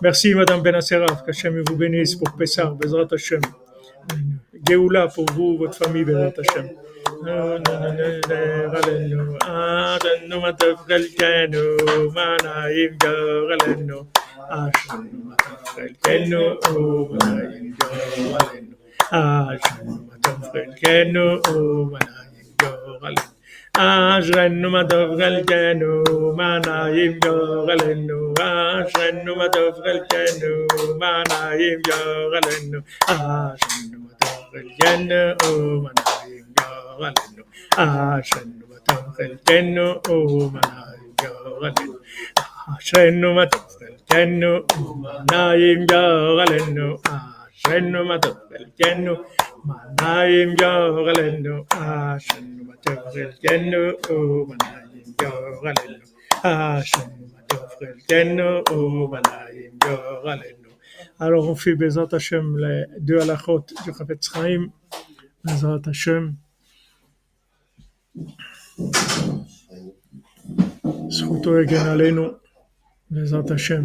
Merci Madame Benasserav, qu'Hachem vous bénisse pour Pessar, Bezrat Géoula pour vous, votre famille, Bezrat yogalin. Ashrenu matov galkenu manayim yogalinu. Ashrenu matov galkenu manayim yogalinu. Ashrenu matov galkenu manayim yogalinu. Ashrenu matov galkenu manayim yogalinu. Ashrenu matov galkenu manayim yogalinu. Ashrenu matov galkenu Manayim Yorelenu, Hashem Matorel Genu, Manayim Yorelenu, Hashem Matorel Genu, Manayim Yorelenu. Alors on fait Bezat Hashem les deux halachot du Chavetz Chaim, Bezat Hashem. זכותו יגן עלינו, בעזרת השם.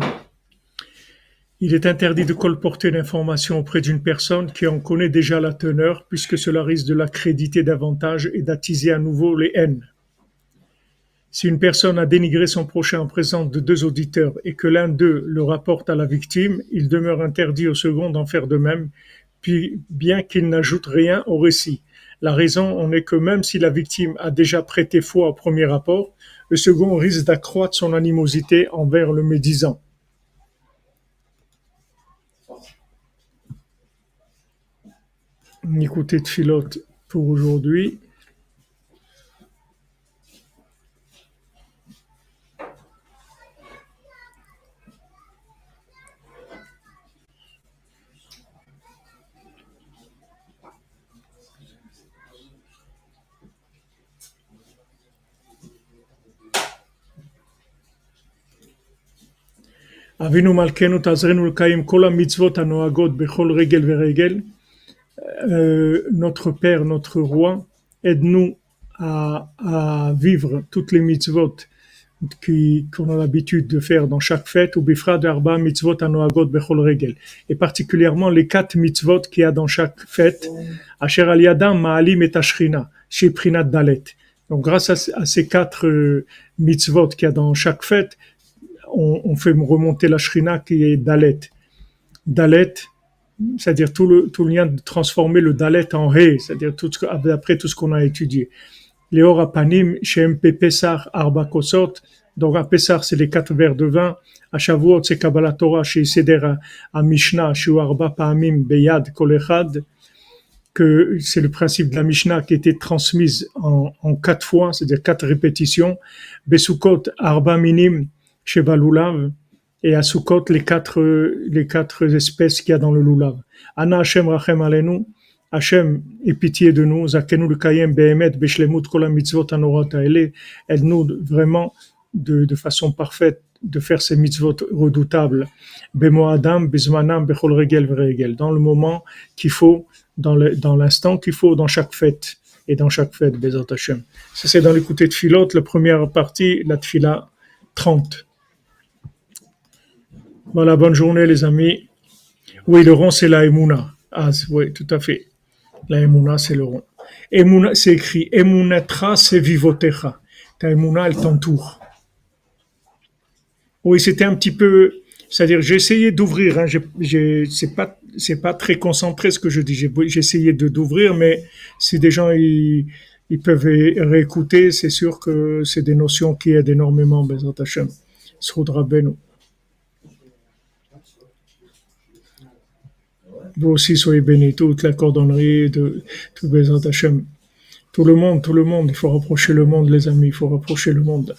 Il est interdit de colporter l'information auprès d'une personne qui en connaît déjà la teneur, puisque cela risque de l'accréditer davantage et d'attiser à nouveau les haines. Si une personne a dénigré son prochain en présence de deux auditeurs et que l'un d'eux le rapporte à la victime, il demeure interdit au second d'en faire de même, puis bien qu'il n'ajoute rien au récit. La raison en est que même si la victime a déjà prêté foi au premier rapport, le second risque d'accroître son animosité envers le médisant. Écoutez de filote pour aujourd'hui. אבינו מלכנו תעזרנו לקיים כל המצוות הנוהגות בכל רגל ורגל. Euh, notre Père, notre Roi, aide-nous à, à vivre toutes les mitzvot qui- qu'on a l'habitude de faire dans chaque fête, ou bifra de arba mitzvot anoagot bechol regel, et particulièrement les quatre mitzvot qu'il y a dans chaque fête, asher al yadam ma'alim et ashrina, chez Prinat Dalet. Donc grâce à ces quatre euh, mitzvot qu'il y a dans chaque fête, on, on fait remonter la shrina qui est Dalet. Dalet, c'est-à-dire tout le, tout le lien de transformer le Dalet en He, c'est-à-dire tout ce après tout ce qu'on a étudié. Léor Apanim, Shem Pesar Arba Kosot, donc à Pessar c'est les quatre verres de vin, à Shavuot c'est Kabbalah Torah, chez Seder à- Mishnah, chez Arba Pa'amim Beyad Kol Echad, que c'est le principe de la Mishnah qui était transmise en, en quatre fois, c'est-à-dire quatre répétitions. Besukot Arba Minim Sheba Lulav, et à Sukkot les quatre, les quatre espèces qu'il y a dans le Lulav. Ana Hashem Rachem Alenu, Hashem, aie pitié de nous, Zakenu le Kayem Behemet Beshlemut Anorot Haele, aide-nous de- vraiment de, de façon parfaite de faire ces mitzvot redoutables. Bemo Adam, Bezmanam, Bechol Regel Vregel, dans le moment qu'il faut, dans l'instant qu'il faut, dans chaque fête, et dans chaque fête, Bezat Hashem. Ça, c'est dans l'écouté de Philot, la première partie, la Tfila 30. Voilà, bonne journée, les amis. Oui, le rond, c'est la Emouna. Ah, c'est- oui, tout à fait. La Emouna, c'est le rond. Emouna, c'est écrit Emunatra se vivotecha. Ta Emouna, elle t'entoure. Oui, c'était un petit peu. C'est-à-dire, j'ai essayé d'ouvrir. Hein, c'est pas, c'est pas très concentré ce que je dis. J'ai, essayé de d'ouvrir, mais si des gens ils, peuvent réécouter, c'est sûr que c'est des notions qui aident énormément. Bezat Hashem. Rabbeinu. Vous aussi soyez bénis, toute la cordonnerie, de, tout Bezat Hashem. Tout le monde, tout le monde, il faut rapprocher le monde, les amis, il faut rapprocher le monde.